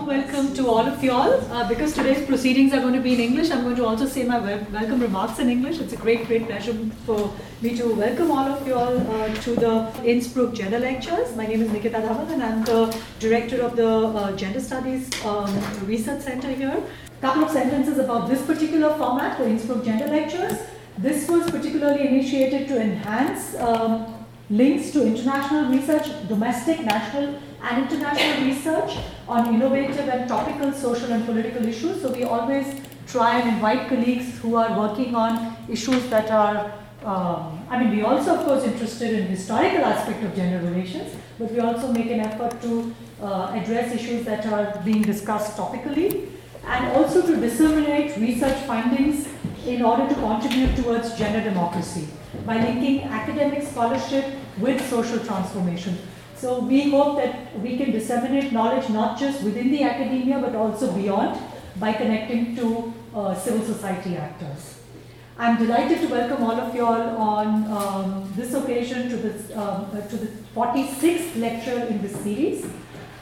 warm welcome to all of you all. Uh, because today's proceedings are going to be in English, I'm going to also say my welcome remarks in English. It's a great, great pleasure for me to welcome all of you all uh, to the Innsbruck Gender Lectures. My name is Nikita Dhawan and I'm the director of the uh, Gender Studies um, Research Center here. A couple of sentences about this particular format, the Innsbruck Gender Lectures. This was particularly initiated to enhance um, links to international research, domestic, national, and international research on innovative and topical social and political issues. So we always try and invite colleagues who are working on issues that are, um, I mean, we also, of course, interested in historical aspect of gender relations, but we also make an effort to uh, address issues that are being discussed topically and also to disseminate research findings in order to contribute towards gender democracy by linking academic scholarship with social transformation. So we hope that we can disseminate knowledge not just within the academia but also beyond by connecting to uh, civil society actors. I'm delighted to welcome all of you all on um, this occasion to, this, um, uh, to the 46th lecture in this series.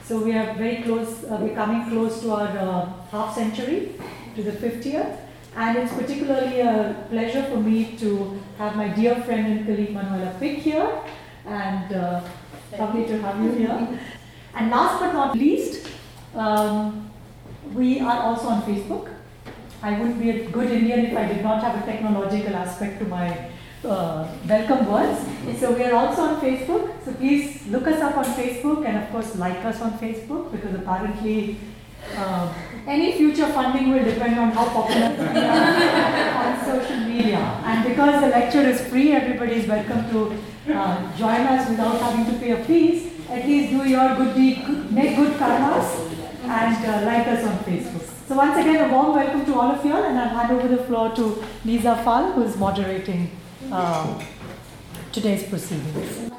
So we are very close, uh, we're coming close to our uh, half century, to the 50th. And it's particularly a pleasure for me to have my dear friend and colleague Manuela Picq here. And uh, lovely to have you here. And last but not least, um, we are also on Facebook. I wouldn't be a good Indian if I did not have a technological aspect to my uh, welcome words. So we are also on Facebook. So please look us up on Facebook and of course like us on Facebook because apparently uh, any future funding will depend on how popular we are on social media. And because the lecture is free, everybody is welcome to uh, join us without having to pay a fees. At least do your good deed, make good karmas, and uh, like us on Facebook. So once again, a warm welcome to all of you and I'll hand over the floor to Lisa Pfahl, who is moderating uh, today's proceedings.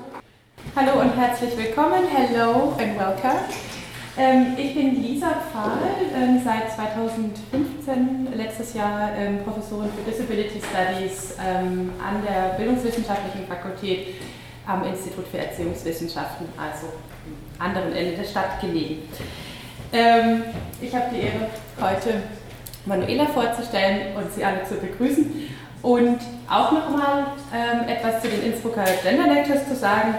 Hallo und herzlich willkommen. Hello and welcome. Ähm, ich bin Lisa Pfahl, ähm, seit 2015, letztes Jahr ähm, Professorin für Disability Studies ähm, an der Bildungswissenschaftlichen Fakultät am Institut für Erziehungswissenschaften, also am anderen Ende der Stadt gelegen. Ähm, ich habe die Ehre, heute Manuela vorzustellen und Sie alle zu begrüßen und auch nochmal ähm, etwas zu den Innsbrucker Gender Lectures zu sagen.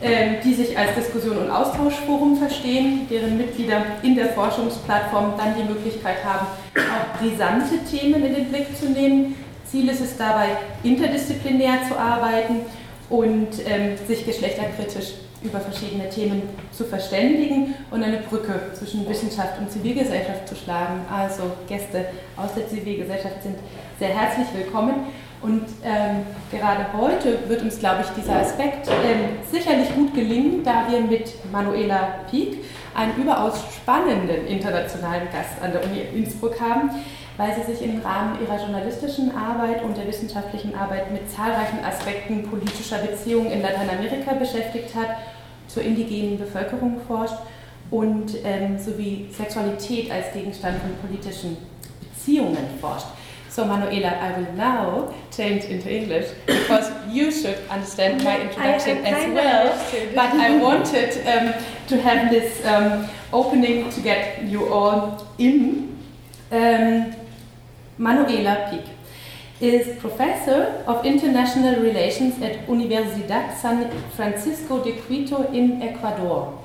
Ähm, die sich als Diskussion- und Austauschforum verstehen, deren Mitglieder in der Forschungsplattform dann die Möglichkeit haben, auch brisante Themen in den Blick zu nehmen. Ziel ist es dabei, interdisziplinär zu arbeiten und ähm, sich geschlechterkritisch über verschiedene Themen zu verständigen und eine Brücke zwischen Wissenschaft und Zivilgesellschaft zu schlagen. Also Gäste aus der Zivilgesellschaft sind sehr herzlich willkommen. Und ähm, gerade heute wird uns, glaube ich, dieser Aspekt ähm, sicherlich gut gelingen, da wir mit Manuela Pieck einen überaus spannenden internationalen Gast an der Uni Innsbruck haben, weil sie sich im Rahmen ihrer journalistischen Arbeit und der wissenschaftlichen Arbeit mit zahlreichen Aspekten politischer Beziehungen in Lateinamerika beschäftigt hat, zur indigenen Bevölkerung forscht und ähm, sowie Sexualität als Gegenstand von politischen Beziehungen forscht. So, Manuela, I will now change into English because you should understand my introduction as well. But I wanted um, to have this um, opening to get you all in. Um, Manuela Picq is professor of international relations at Universidad San Francisco de Quito in Ecuador.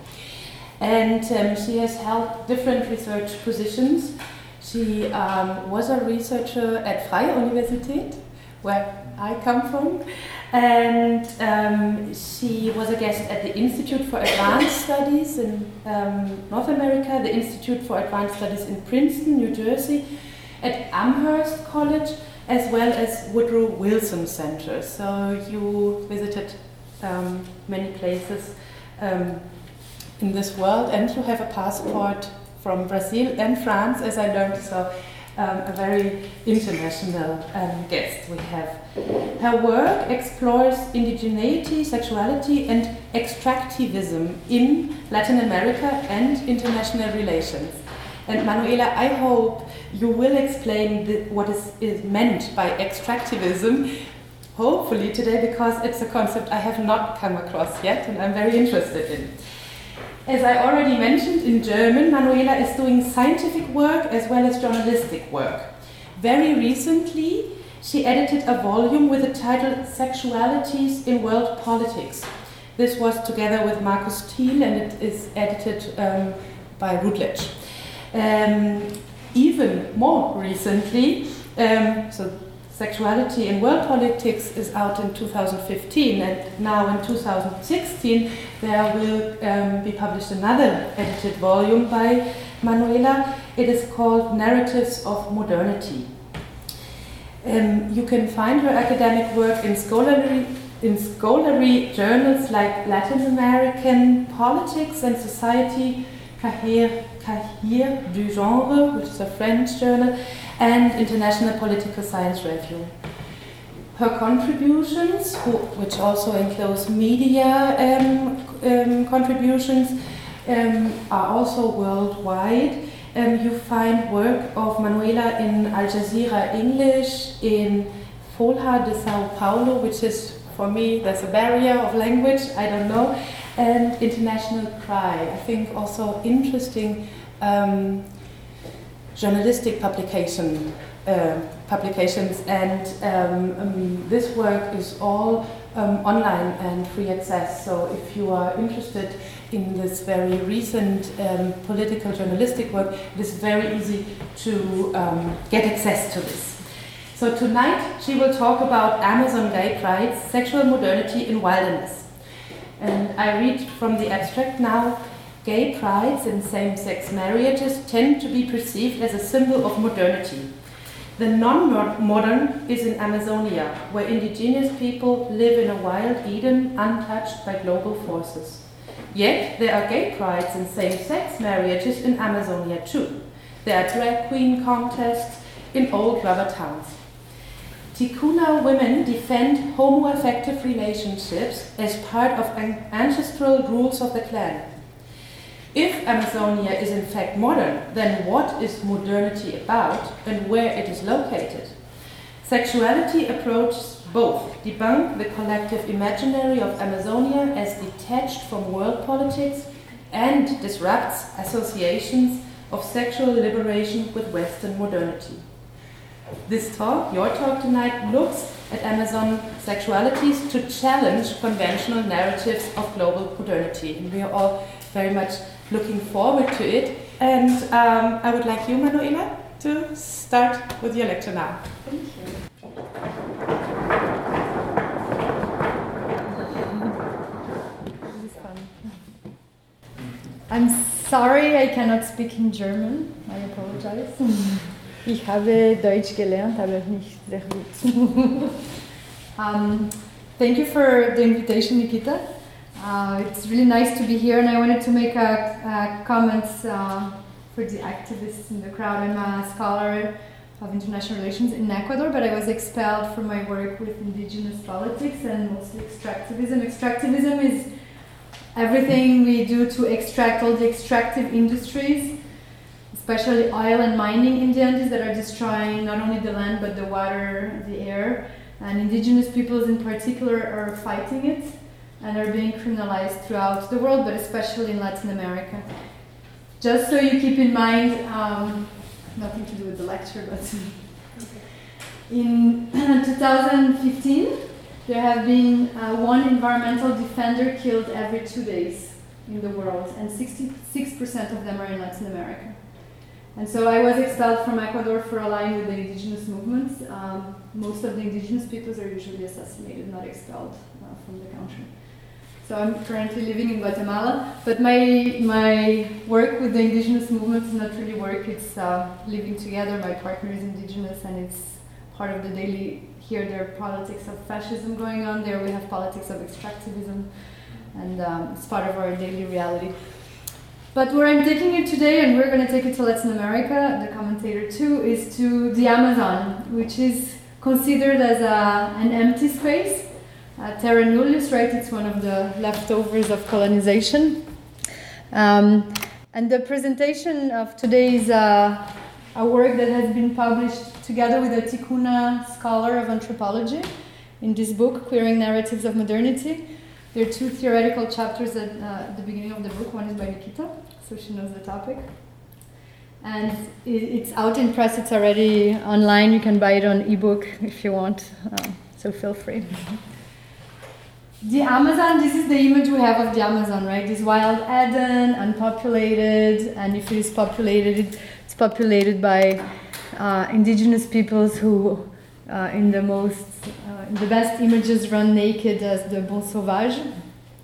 And um, she has held different research positions she um, was a researcher at Freie Universität, where I come from, and um, she was a guest at the Institute for Advanced Studies in um, North America, the Institute for Advanced Studies in Princeton, New Jersey, at Amherst College, as well as Woodrow Wilson Center. So you visited um, many places um, in this world, and you have a passport from Brazil and France, as I learned. So um, a very international um, guest we have. Her work explores indigeneity, sexuality, and extractivism in Latin America and international relations. And Manuela, I hope you will explain the, what is, is meant by extractivism, hopefully today, because it's a concept I have not come across yet and I'm very interested in. As I already mentioned in German, Manuela is doing scientific work as well as journalistic work. Very recently, she edited a volume with the title Sexualities in World Politics. This was together with Markus Thiel and it is edited um, by Routledge. Um, even more recently, um, so Sexuality in World Politics is out in 2015, and now in 2016 there will um, be published another edited volume by Manuela. It is called Narratives of Modernity. Um, you can find her academic work in scholarly, in scholarly journals like Latin American Politics and Society, Cahiers, Cahiers du Genre, which is a French journal, and International Political Science Review. Her contributions, which also includes media um, um, contributions, um, are also worldwide um, you find work of Manuela in Al Jazeera English, in Folha de Sao Paulo, which is for me, there's a barrier of language, I don't know, and Intercontinental Cry. I think also interesting um, journalistic publication uh, publications, and um, um, this work is all um, online and free access. So if you are interested in this very recent um, political journalistic work, it is very easy to um, get access to this. So tonight she will talk about Amazon gay prides, sexual modernity in wilderness. And I read from the abstract now gay prides and same sex marriages tend to be perceived as a symbol of modernity. The non modern is in Amazonia, where indigenous people live in a wild Eden untouched by global forces. Yet there are gay prides and same sex marriages in Amazonia too. There are drag queen contests in old rubber towns. Tikuna women defend homoaffective relationships as part of ancestral rules of the clan. If Amazonia is in fact modern, then what is modernity about and where it is located? Sexuality approaches both debunk the collective imaginary of Amazonia as detached from world politics and disrupts associations of sexual liberation with Western modernity. This talk, your talk tonight, looks at Amazon sexualities to challenge conventional narratives of global modernity. And we are all very much looking forward to it. And um, I would like you, Manuela, to start with your lecture now. Thank you. I'm sorry, I cannot speak in German. I apologize. Ich habe Deutsch gelernt, aber nicht sehr gut. um, thank you for the invitation, Nikita. Uh, it's really nice to be here, and I wanted to make a, a comments uh, for the activists in the crowd. I'm a scholar of international relations in Ecuador, but I was expelled from my work with indigenous politics and mostly extractivism. Extractivism is everything we do to extract all the extractive industries, especially oil and mining in the Andes that are destroying not only the land but the water, the air. And indigenous peoples in particular are fighting it and are being criminalized throughout the world, but especially in Latin America. Just so you keep in mind, um, nothing to do with the lecture, but in 2015, there have been uh, one environmental defender killed every two days in the world, and 66% of them are in Latin America. And so I was expelled from Ecuador for aligning with the indigenous movements. Um, most of the indigenous peoples are usually assassinated, not expelled uh, from the country. So I'm currently living in Guatemala, but my my work with the indigenous movement is not really work. It's uh, living together. My partner is indigenous, and it's part of the daily here there are politics of fascism going on. There we have politics of extractivism, and um, it's part of our daily reality. But where I'm taking you today, and we're going to take it to Latin America, the commentator too, is to the Amazon, which is considered as a, an empty space. Uh, terra nullius, right? It's one of the leftovers of colonization. Um, and the presentation of today is uh, a work that has been published together with a Tikuna scholar of anthropology in this book, Queering Narratives of Modernity. There are two theoretical chapters at uh, the beginning of the book. One is by Nikita, so she knows the topic. And it, it's out in press, it's already online. You can buy it on ebook if you want, um, so feel free. the Amazon, this is the image we have of the Amazon, right? This wild Eden, unpopulated, and if it is populated, it's populated by uh, indigenous peoples who, uh, in the most, uh, in the best images, run naked as the Bon Sauvage.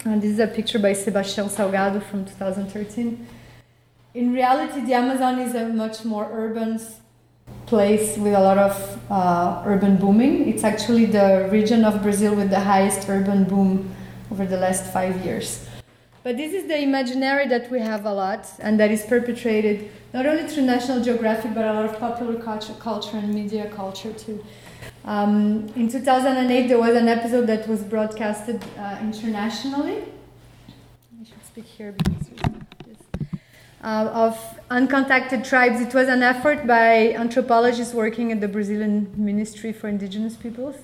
And this is a picture by Sebastião Salgado from 2013. In reality, the Amazon is a much more urban place with a lot of uh, urban booming. It's actually the region of Brazil with the highest urban boom over the last five years. But this is the imaginary that we have a lot, and that is perpetrated not only through National Geographic, but a lot of popular culture, culture and media culture too. Um, in 2008, there was an episode that was broadcasted uh, internationally. I should speak here because uh, of uncontacted tribes. It was an effort by anthropologists working at the Brazilian Ministry for Indigenous Peoples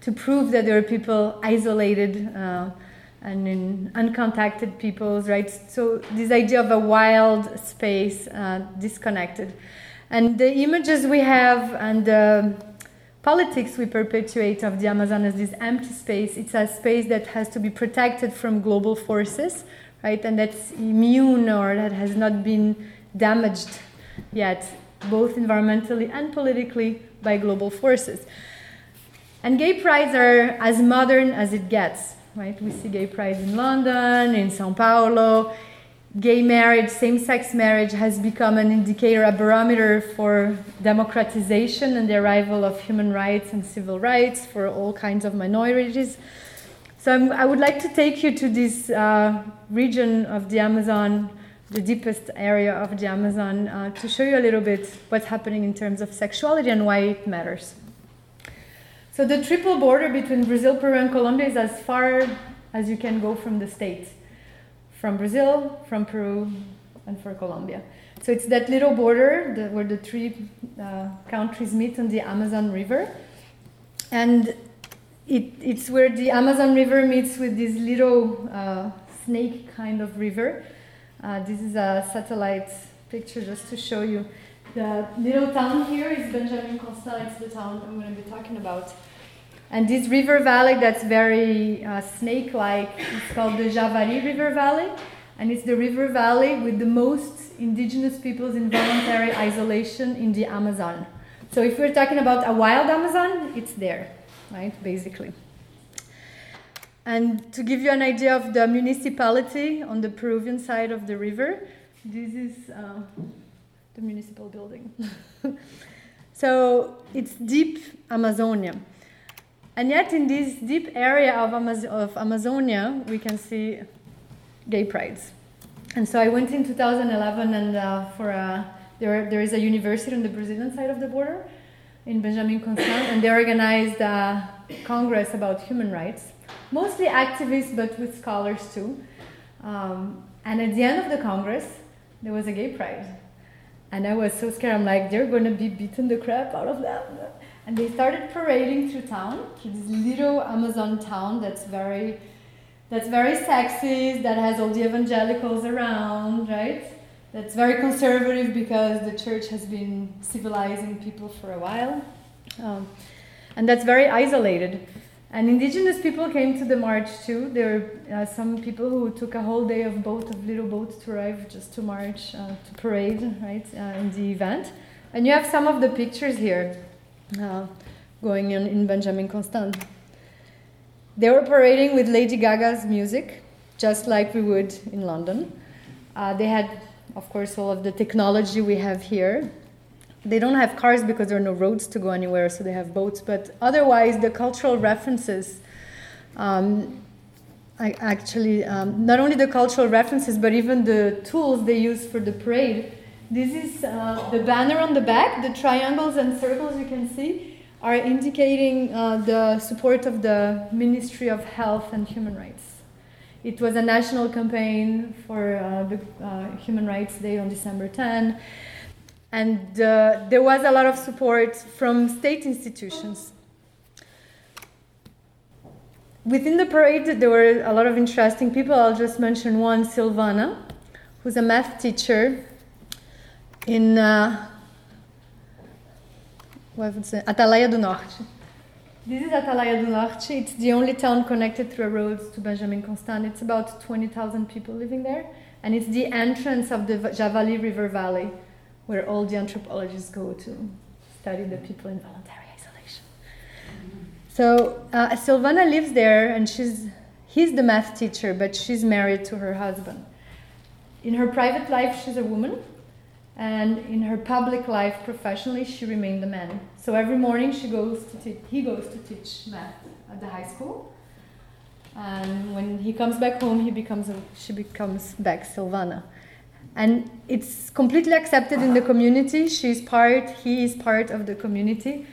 to prove that there are people isolated uh, and in uncontacted peoples, right? So this idea of a wild space, uh, disconnected, and the images we have and the politics we perpetuate of the Amazon as this empty space. It's a space that has to be protected from global forces, right? And that's immune or that has not been damaged yet, both environmentally and politically, by global forces. And gay prides are as modern as it gets, right? We see gay prides in London, in Sao Paulo. Gay marriage, same sex marriage has become an indicator, a barometer for democratization and the arrival of human rights and civil rights for all kinds of minorities. So I'm, i would like to take you to this uh, region of the Amazon, the deepest area of the Amazon, uh, to show you a little bit what's happening in terms of sexuality and why it matters. So the triple border between Brazil, Peru, and Colombia is as far as you can go from the states, from Brazil, from Peru, and for Colombia. So it's that little border where the three uh, countries meet on the Amazon River. And it, it's where the Amazon River meets with this little uh, snake kind of river. Uh, this is a satellite picture just to show you. The little town here is Benjamin Constant, it's the town I'm going to be talking about. And this river valley that's very uh, snake like is called the Javari River Valley. And it's the river valley with the most indigenous peoples in voluntary isolation in the Amazon. So if we're talking about a wild Amazon, it's there right, basically. And to give you an idea of the municipality on the Peruvian side of the river, this is uh, the municipal building. so it's deep Amazonia. And yet, in this deep area of, Amaz- of Amazonia, we can see gay prides. And so I went in 2011 and uh, for a, there, there is a university on the Brazilian side of the border in Benjamin Constant, and they organized a congress about human rights, mostly activists, but with scholars too. Um, and at the end of the congress, there was a gay pride. And I was so scared. I'm like, they're going to be beating the crap out of them. And they started parading through town, this little Amazon town that's very, that's very sexist, that has all the evangelicals around, right? That's very conservative because the church has been civilizing people for a while. Um, and that's very isolated. And indigenous people came to the march too. There were uh, some people who took a whole day of boat, of little boats to arrive just to march, uh, to parade, right, uh, in the event. And you have some of the pictures here uh, going on in Benjamin Constant. They were parading with Lady Gaga's music, just like we would in London. Uh, they had of course, all of the technology we have here. They don't have cars because there are no roads to go anywhere, so they have boats. But otherwise, the cultural references, um, I actually, um, not only the cultural references, but even the tools they use for the parade. This is uh, the banner on the back, the triangles and circles you can see are indicating uh, the support of the Ministry of Health and Human Rights. It was a national campaign for uh, the uh, Human Rights Day on December 10. And uh, there was a lot of support from state institutions. within the parade, there were a lot of interesting people. I'll just mention one, Silvana, who's a math teacher in uh, Atalaia do Norte. This is Atalaia do Norte. It's the only town connected through roads to Benjamin Constant. It's about 20,000 people living there. And it's the entrance of the Javari River Valley, where all the anthropologists go to study the people in voluntary isolation. So uh, Silvana lives there, and she's he's the math teacher, but she's married to her husband. In her private life, she's a woman, and in her public life, professionally, she remained a man. So every morning, she goes to te- he goes to teach math at the high school, and when he comes back home, he becomes a, she becomes back Silvana. And it's completely accepted in the community. She's part, he is part of the community,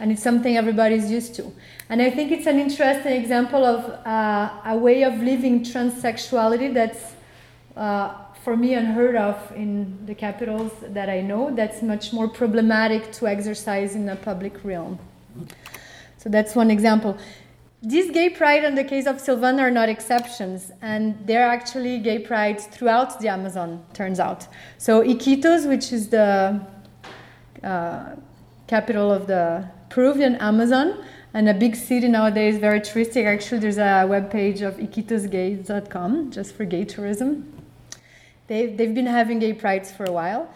and it's something everybody's used to. And I think it's an interesting example of uh, a way of living transsexuality that's, uh, for me, unheard of in the capitals that I know, that's much more problematic to exercise in a public realm. So that's one example. These gay pride and the case of Silvana are not exceptions, and they're actually gay prides throughout the Amazon, turns out. So Iquitos, which is the uh, capital of the Peruvian Amazon, and a big city nowadays, very touristic. Actually, there's a webpage of iquitosgays.com just for gay tourism. They've, they've been having gay prides for a while.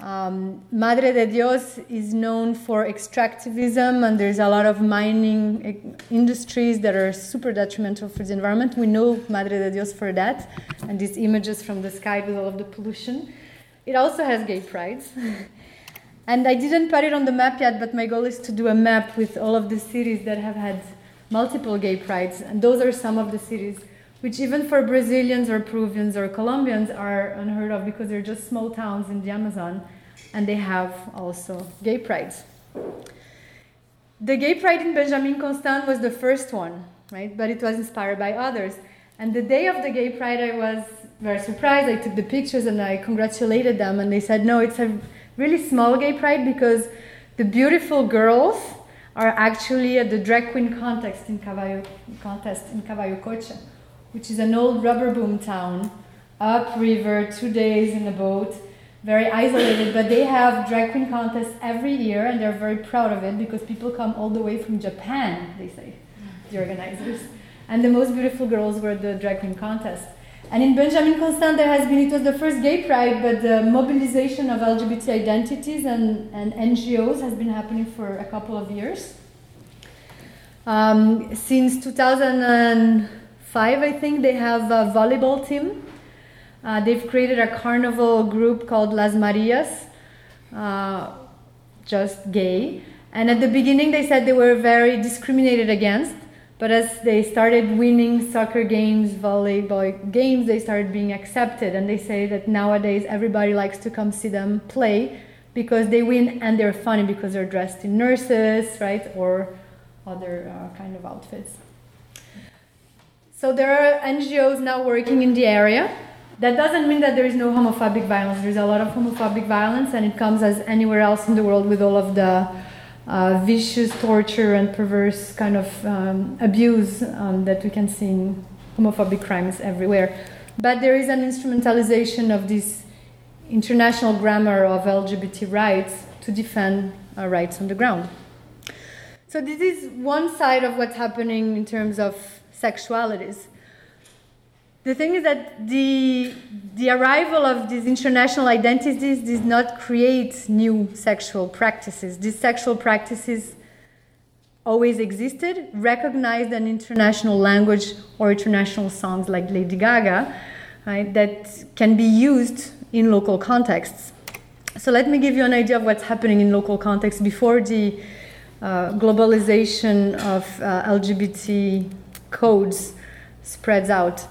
Um, Madre de Dios is known for extractivism, and there's a lot of mining industries that are super detrimental for the environment. We know Madre de Dios for that, and these images from the sky with all of the pollution. It also has gay prides. and I didn't put it on the map yet, but my goal is to do a map with all of the cities that have had multiple gay prides, and those are some of the cities which even for Brazilians or Peruvians or Colombians are unheard of because they're just small towns in the Amazon and they have also gay prides. The gay pride in Benjamin Constant was the first one, right? But it was inspired by others. And the day of the gay pride, I was very surprised. I took the pictures and I congratulated them, and they said, no, it's a really small gay pride because the beautiful girls are actually at the drag queen contest in Cavallo, contest in Caballococha which is an old rubber boom town, upriver, two days in a boat, very isolated, but they have drag queen contests every year and they're very proud of it because people come all the way from Japan, they say, the organizers. And the most beautiful girls were the drag queen contest. And in Benjamin Constant, there has been, it was the first gay pride, but the mobilization of LGBT identities and, and NGOs has been happening for a couple of years. Um, since 2000. Five, I think, they have a volleyball team. Uh, they've created a carnival group called Las Marias, uh, just gay. And at the beginning, they said they were very discriminated against. But as they started winning soccer games, volleyball games, they started being accepted. And they say that nowadays everybody likes to come see them play because they win and they're funny because they're dressed in nurses, right? Or other uh, kind of outfits. So there are NGOs now working in the area. That doesn't mean that there is no homophobic violence. There's a lot of homophobic violence, and it comes as anywhere else in the world with all of the uh, vicious torture and perverse kind of um, abuse um, that we can see in homophobic crimes everywhere. But there is an instrumentalization of this international grammar of LGBT rights to defend our rights on the ground. So this is one side of what's happening in terms of sexualities. The thing is that the, the arrival of these international identities does not create new sexual practices. These sexual practices always existed, recognized an international language or international songs like Lady Gaga, right, that can be used in local contexts. So let me give you an idea of what's happening in local contexts before the uh, globalization of uh, LGBT codes spreads out.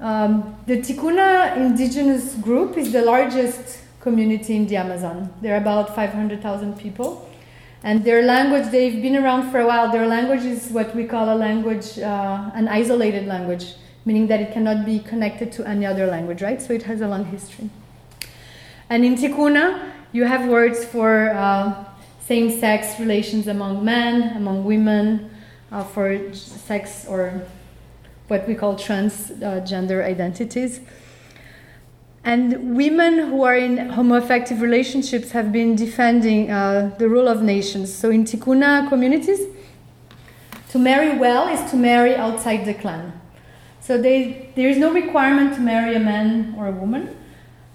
Um, the Tikuna indigenous group is the largest community in the Amazon. There are about 500,000 people. And their language, they've been around for a while. Their language is what we call a language, uh, an isolated language, meaning that it cannot be connected to any other language, right? So it has a long history. And in Tikuna, you have words for uh, same sex relations among men, among women, uh, for sex or what we call transgender identities. And women who are in homoaffective relationships have been defending uh, the rule of nations. So in Tikuna communities, to marry well is to marry outside the clan. So they, there is no requirement to marry a man or a woman,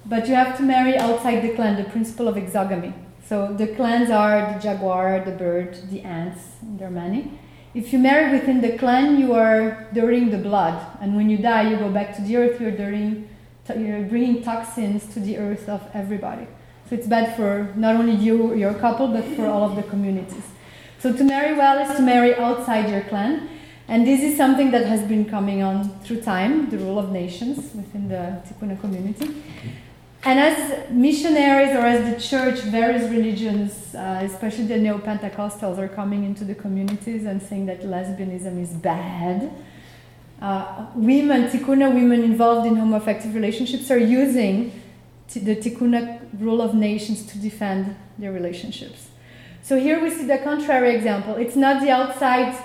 but you have to marry outside the clan, the principle of exogamy. So the clans are the jaguar, the bird, the ants, there are many. If you marry within the clan, you are dirtying the blood, and when you die, you go back to the earth. You're dirtying you're bringing toxins to the earth of everybody. So it's bad for not only you, your couple, but for all of the communities. So to marry well is to marry outside your clan. And this is something that has been coming on through time, the rule of nations within the Tikuna community. And as missionaries or as the church, various religions, uh, especially the Neo Pentecostals, are coming into the communities and saying that lesbianism is bad uh, women, Tikuna women involved in homoaffective relationships are using the Tikuna rule of nations to defend their relationships. So here we see the contrary example. It's not the outside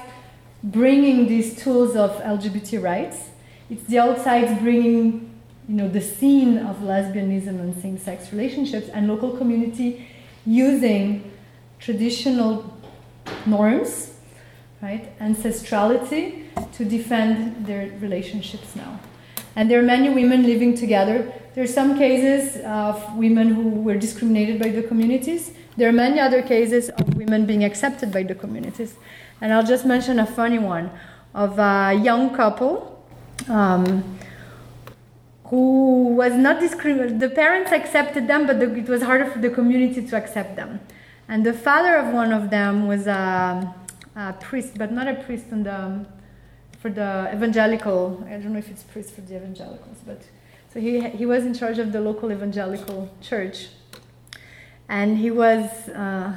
bringing these tools of LGBT rights. It's the outside bringing, you know, the scene of lesbianism and same-sex relationships, and local community using traditional norms, right, ancestrality to defend their relationships now. And there are many women living together. There are some cases of women who were discriminated by the communities. There are many other cases of women being accepted by the communities. And I'll just mention a funny one of a young couple um, who was not discriminated. The parents accepted them, but the, it was harder for the community to accept them. And the father of one of them was a, a priest, but not a priest on the for the evangelical. I don't know if it's priest for the evangelicals, but so he he was in charge of the local evangelical church, and he was uh,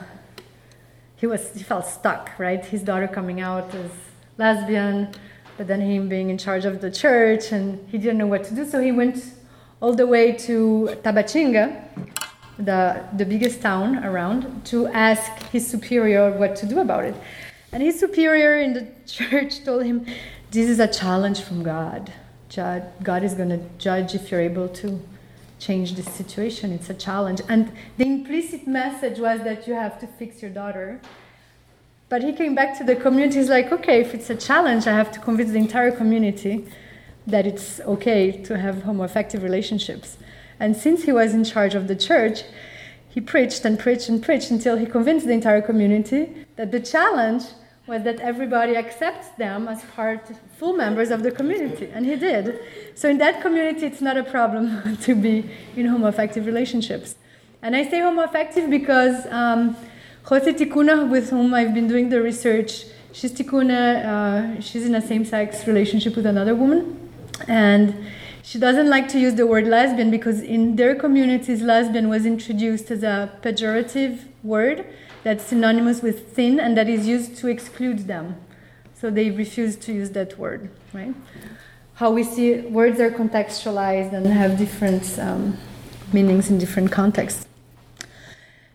he was he felt stuck. Right, his daughter coming out as lesbian, but then him being in charge of the church, and he didn't know what to do. So he went all the way to Tabatinga, the the biggest town around, to ask his superior what to do about it. And his superior in the church told him, This is a challenge from God. God is going to judge if you're able to change this situation. It's a challenge. And the implicit message was that you have to fix your daughter. But he came back to the community. He's like, okay, if it's a challenge, I have to convince the entire community that it's okay to have homoaffective relationships. And since he was in charge of the church, he preached and preached and preached until he convinced the entire community that the challenge was that everybody accepts them as part, full members of the community, and he did. So in that community, it's not a problem to be in homoaffective relationships. And I say homoaffective because um, Jose Tikuna, with whom I've been doing the research, she's Tikuna, uh, she's in a same-sex relationship with another woman, and she doesn't like to use the word lesbian because in their communities, lesbian was introduced as a pejorative word that's synonymous with thin and that is used to exclude them. So they refuse to use that word, right? How we see words are contextualized and have different um, meanings in different contexts.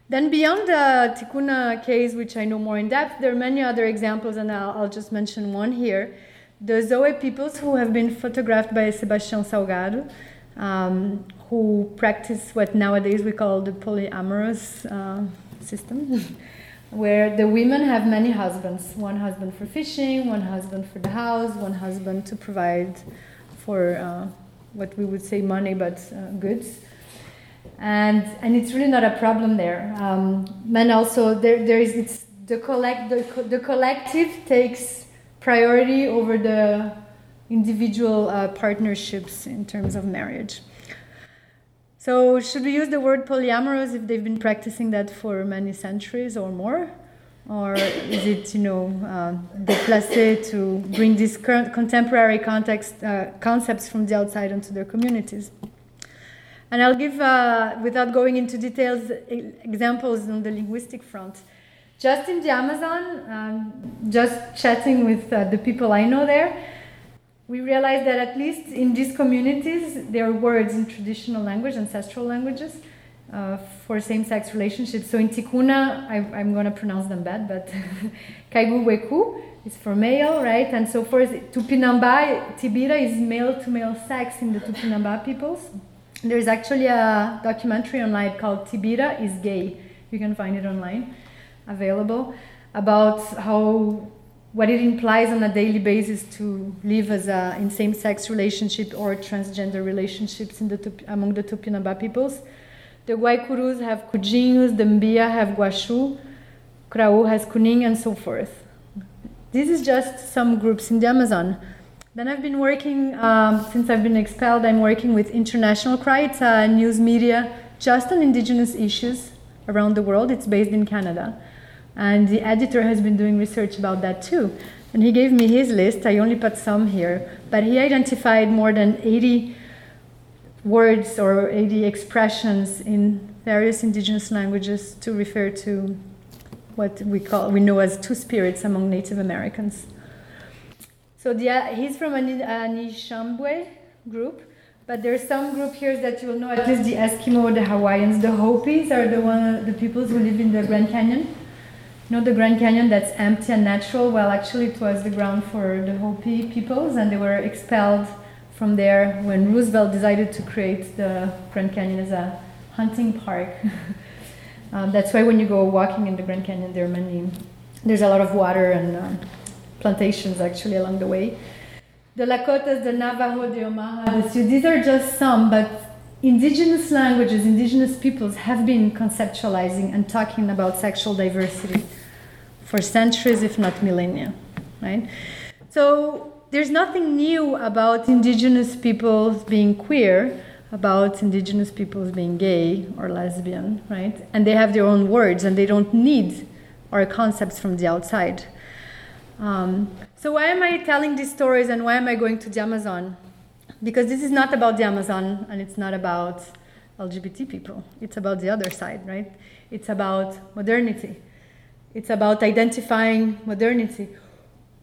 Then, beyond the Tikuna case, which I know more in depth, there are many other examples, and I'll, I'll just mention one here. The Zo'é peoples who have been photographed by Sebastião Salgado, um, who practice what nowadays we call the polyamorous uh, system where the women have many husbands one husband for fishing, one husband for the house, one husband to provide for uh, what we would say money but uh, goods. And, and it's really not a problem there. Um, men also, there, there is, it's the, collect, the, the collective takes priority over the individual uh, partnerships in terms of marriage. So, should we use the word polyamorous if they've been practicing that for many centuries or more? Or is it, you know, uh, déplacé to bring these current contemporary context uh, concepts from the outside into their communities? And I'll give, uh, without going into details, examples on the linguistic front. Just in the Amazon, um, just chatting with uh, the people I know there, we realized that at least in these communities, there are words in traditional language, ancestral languages, uh, for same-sex relationships. So in Tikuna, I, am going to pronounce them bad, but Kaigu Weku, is for male, right? And so for Tupinamba, Tibira is male to male sex in the Tupinamba peoples. There's actually a documentary online called Tibira is Gay. You can find it online, available, about how what it implies on a daily basis to live as a, in same-sex relationship or transgender relationships in the, among the Tupinamba peoples. The Guaycurus have Cujinhos, the Mbia have Guaxu, Krau has Kuning, and so forth. This is just some groups in the Amazon. Then I've been working, um, since I've been expelled, I'm working with Intercontinental Cry. A news media just on indigenous issues around the world. It's based in Canada. And the editor has been doing research about that too. And he gave me his list. I only put some here. But he identified more than 80 words or 80 expressions in various indigenous languages to refer to what we call we know as two spirits among Native Americans. So the, he's from an Anishinaabe group, but there's some group here that you will know at least the Eskimo, the Hawaiians, the Hopis are the one the peoples who live in the Grand Canyon. You know the Grand Canyon that's empty and natural. Well, actually, it was the ground for the Hopi peoples, and they were expelled from there when Roosevelt decided to create the Grand Canyon as a hunting park. um, that's why when you go walking in the Grand Canyon, there are many. There's a lot of water and um, plantations actually along the way. The Lakotas, the Navajo, the Omaha, the Sioux, these are just some, but indigenous languages, indigenous peoples have been conceptualizing and talking about sexual diversity for centuries, if not millennia, right? So there's nothing new about indigenous peoples being queer, about indigenous peoples being gay or lesbian, right? And they have their own words and they don't need our concepts from the outside. Um, so why am I telling these stories and why am I going to the Amazon? Because this is not about the Amazon and it's not about LGBT people. It's about the other side, right? It's about modernity. It's about identifying modernity.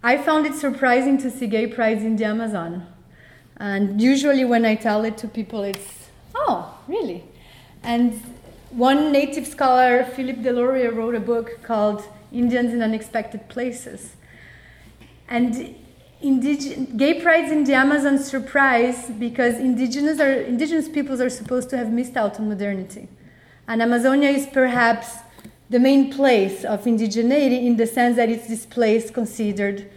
I found it surprising to see gay prides in the Amazon. And usually when I tell it to people, it's, oh, really? And one native scholar, Philip Deloria, wrote a book called Indians in Unexpected Places. And indig- gay prides in the Amazon surprise because indigenous, are, indigenous peoples are supposed to have missed out on modernity. And Amazonia is perhaps the main place of indigeneity in the sense that it's this place considered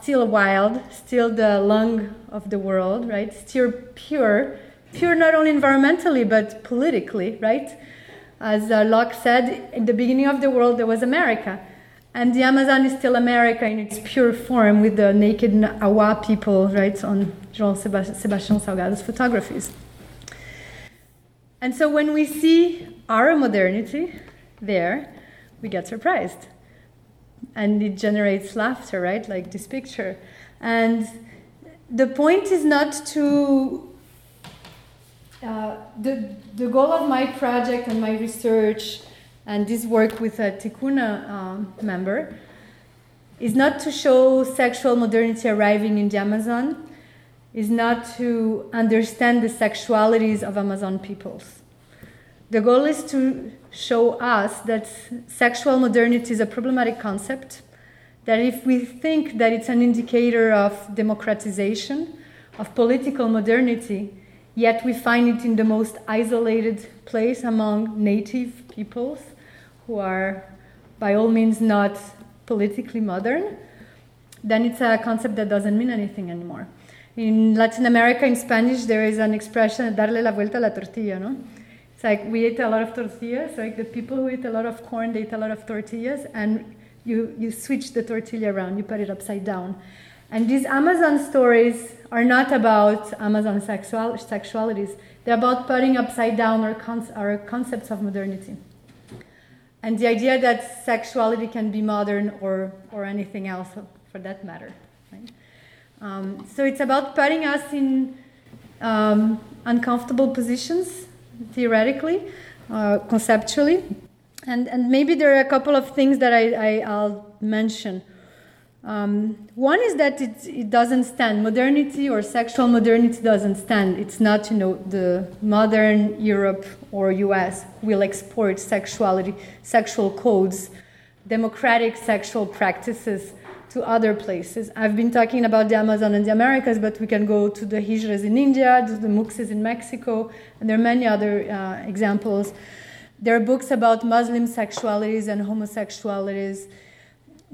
still wild, still the lung of the world, right? Still pure, pure not only environmentally but politically, right? As uh, Locke said, in the beginning of the world there was America. And the Amazon is still America in its pure form with the naked Awa people, right, on João Sebastião Salgado's photographies. And so when we see our modernity there, we get surprised. And it generates laughter, right, like this picture. And the point is not to. Uh, the, the goal of my project and my research and this work with a Tikuna um, member is not to show sexual modernity arriving in the Amazon, is not to understand the sexualities of Amazon peoples. The goal is to show us that sexual modernity is a problematic concept, that if we think that it's an indicator of democratization, of political modernity, yet we find it in the most isolated place among native peoples, who are by all means not politically modern, then it's a concept that doesn't mean anything anymore. In Latin America, in Spanish, there is an expression, darle la vuelta a la tortilla, no? It's like we eat a lot of tortillas, like the people who eat a lot of corn, they eat a lot of tortillas, and you, you switch the tortilla around, you put it upside down. And these Amazon stories are not about Amazon sexual, sexualities, they're about putting upside down our, con- our concepts of modernity and the idea that sexuality can be modern or, or anything else for that matter. Right? Um, so it's about putting us in um, uncomfortable positions, theoretically, uh, conceptually. And, and maybe there are a couple of things that I, I, will mention. Um, one is that it, it doesn't stand. Modernity or sexual modernity doesn't stand. It's not, you know, the modern Europe or US will export sexuality, sexual codes democratic sexual practices to other places. I've been talking about the Amazon and the Americas, but we can go to the Hijras in India, to the Muxes in Mexico, and there are many other uh, examples. There are books about Muslim sexualities and homosexualities.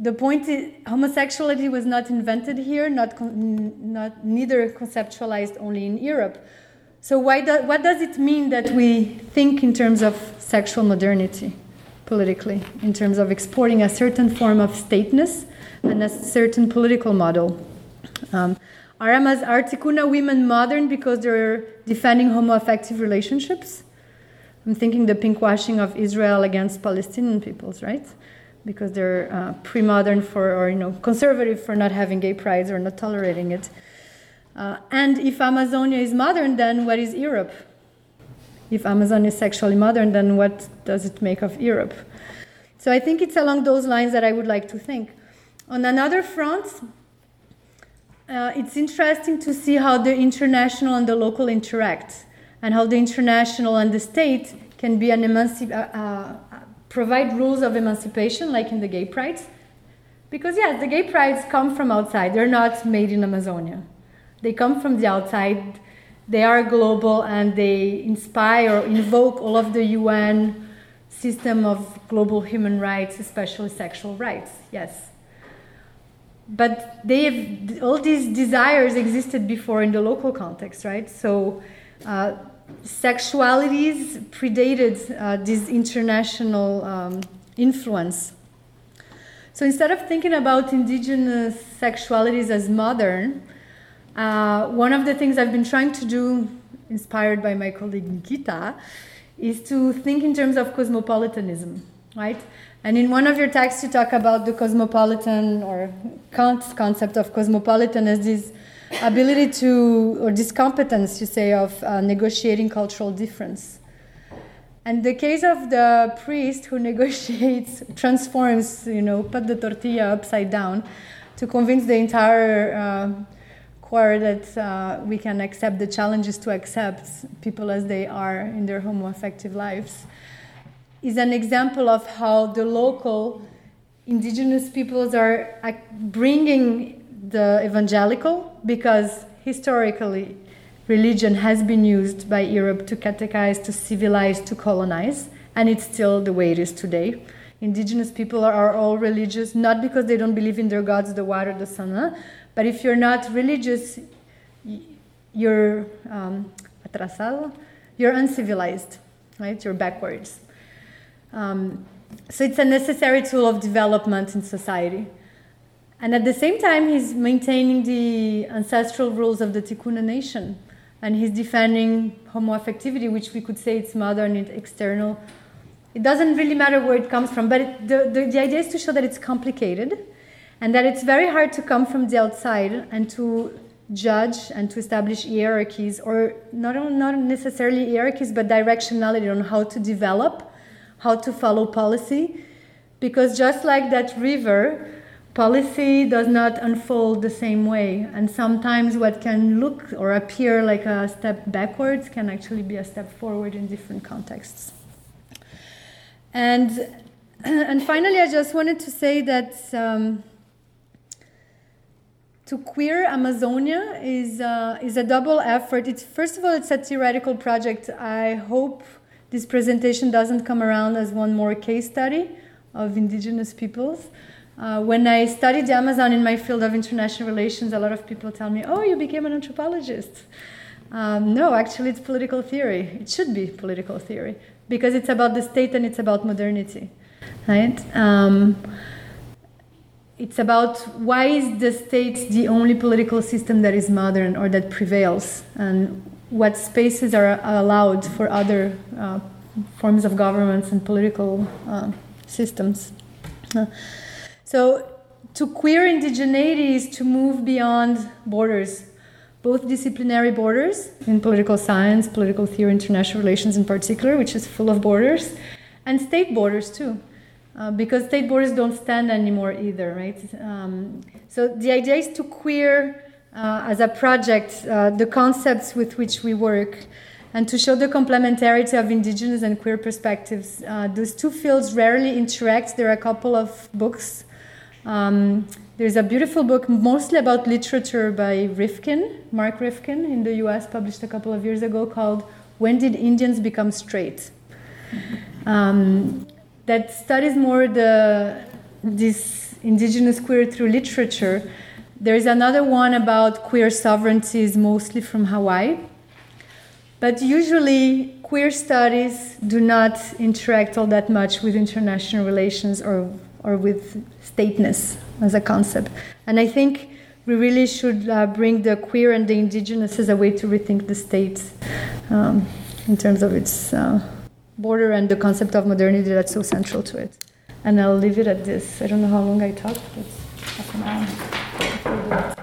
The point is, homosexuality was not invented here, not, not neither conceptualized only in Europe. So why do, what does it mean that we think in terms of sexual modernity politically, in terms of exporting a certain form of stateness and a certain political model. Um, are, Amaz- are Tikuna women modern because they're defending homoaffective relationships? I'm thinking the pinkwashing of Israel against Palestinian peoples, right? Because they're uh, pre-modern for, or you know, conservative for not having gay prides or not tolerating it. Uh, and if Amazonia is modern, then what is Europe? If Amazon is sexually modern, then what does it make of Europe? So I think it's along those lines that I would like to think. On another front, uh, it's interesting to see how the international and the local interact, and how the international and the state can be an emancip- uh, uh, provide rules of emancipation, like in the gay prides. Because yes, the gay prides come from outside; they're not made in Amazonia. They come from the outside. They are global, and they inspire invoke all of the UN system of global human rights, especially sexual rights. Yes but they have, all these desires existed before in the local context, right? So uh, sexualities predated uh, this international um, influence. So instead of thinking about indigenous sexualities as modern, uh, one of the things I've been trying to do, inspired by my colleague Nikita, is to think in terms of cosmopolitanism, right? And in one of your texts, you talk about the cosmopolitan or Kant's concept of cosmopolitan as this ability to, or this competence, you say, of uh, negotiating cultural difference. And the case of the priest who negotiates, transforms, you know, put the tortilla upside down to convince the entire uh, choir that uh, we can accept the challenges to accept people as they are in their homoaffective lives is an example of how the local indigenous peoples are bringing the evangelical because historically religion has been used by Europe to catechize, to civilize, to colonize, and it's still the way it is today. Indigenous people are all religious, not because they don't believe in their gods, the water, the sun, but if you're not religious, you're um, atrasado, you're uncivilized, right? You're backwards. Um, so it's a necessary tool of development in society. And at the same time, he's maintaining the ancestral rules of the Tikuna nation. And he's defending homoaffectivity, which we could say it's modern, it's external. It doesn't really matter where it comes from, but it, the, the, the idea is to show that it's complicated and that it's very hard to come from the outside and to judge and to establish hierarchies, or not, not necessarily hierarchies, but directionality on how to develop how to follow policy, because just like that river, policy does not unfold the same way. And sometimes what can look or appear like a step backwards can actually be a step forward in different contexts. And, and finally, I just wanted to say that um, to queer Amazonia is, uh, is a double effort. It's, first of all, it's a theoretical project. I hope this presentation doesn't come around as one more case study of indigenous peoples. Uh, when I studied Amazon in my field of international relations, a lot of people tell me, oh, you became an anthropologist. Um, no, actually, it's political theory. It should be political theory because it's about the state and it's about modernity, right? Um, it's about why is the state the only political system that is modern or that prevails, and what spaces are allowed for other uh, forms of governments and political uh, systems. Uh, so, to queer indigeneity is to move beyond borders, both disciplinary borders in political science, political theory, international relations in particular, which is full of borders, and state borders too. Uh, because state borders don't stand anymore either, right? Um, so the idea is to queer uh, as a project, uh, the concepts with which we work. and to show the complementarity of indigenous and queer perspectives. Uh, those two fields rarely interact. There are a couple of books. Um, there's a beautiful book, mostly about literature, by Rifkin, Mark Rifkin, in the US, published a couple of years ago, called When Did Indians Become Straight? Um, that studies more the this indigenous queer through literature. There's another one about queer sovereignties, mostly from Hawaii. But usually, queer studies do not interact all that much with international relations or, or with stateness as a concept. And I think we really should uh, bring the queer and the indigenous as a way to rethink the state um, in terms of its uh, border and the concept of modernity that's so central to it. And I'll leave it at this. I don't know how long I talked, but half an hour.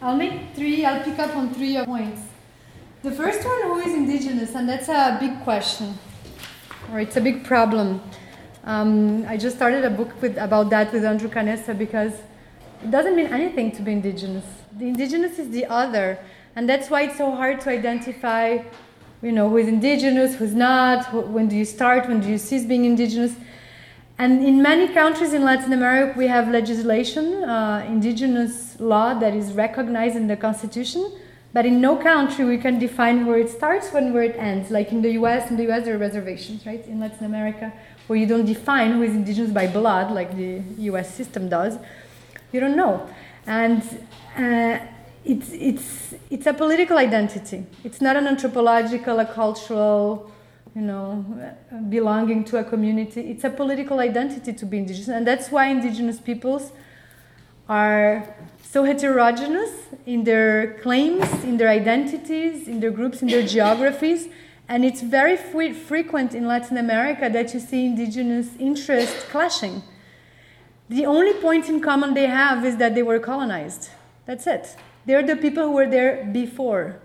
I'll make three, I'll pick up on three points. The first one, who is indigenous? And that's a big question, or it's a big problem. Um, I just started a book with, about that with Andrew Canessa because it doesn't mean anything to be indigenous. The indigenous is the other, and that's why it's so hard to identify, you know, who is indigenous, who's not, who, when do you start, when do you cease being indigenous. And in many countries in Latin America, we have legislation, uh, indigenous law that is recognized in the constitution, but in no country we can define where it starts and where it ends. Like in the US, in the US there are reservations, right? In Latin America, where you don't define who is indigenous by blood, like the US system does, you don't know. And uh, it's, it's, it's a political identity. It's not an anthropological, a cultural, you know, belonging to a community. It's a political identity to be indigenous, and that's why indigenous peoples are so heterogeneous in their claims, in their identities, in their groups, in their geographies. And it's very fre- frequent in Latin America that you see indigenous interests clashing. The only point in common they have is that they were colonized. That's it. They're the people who were there before.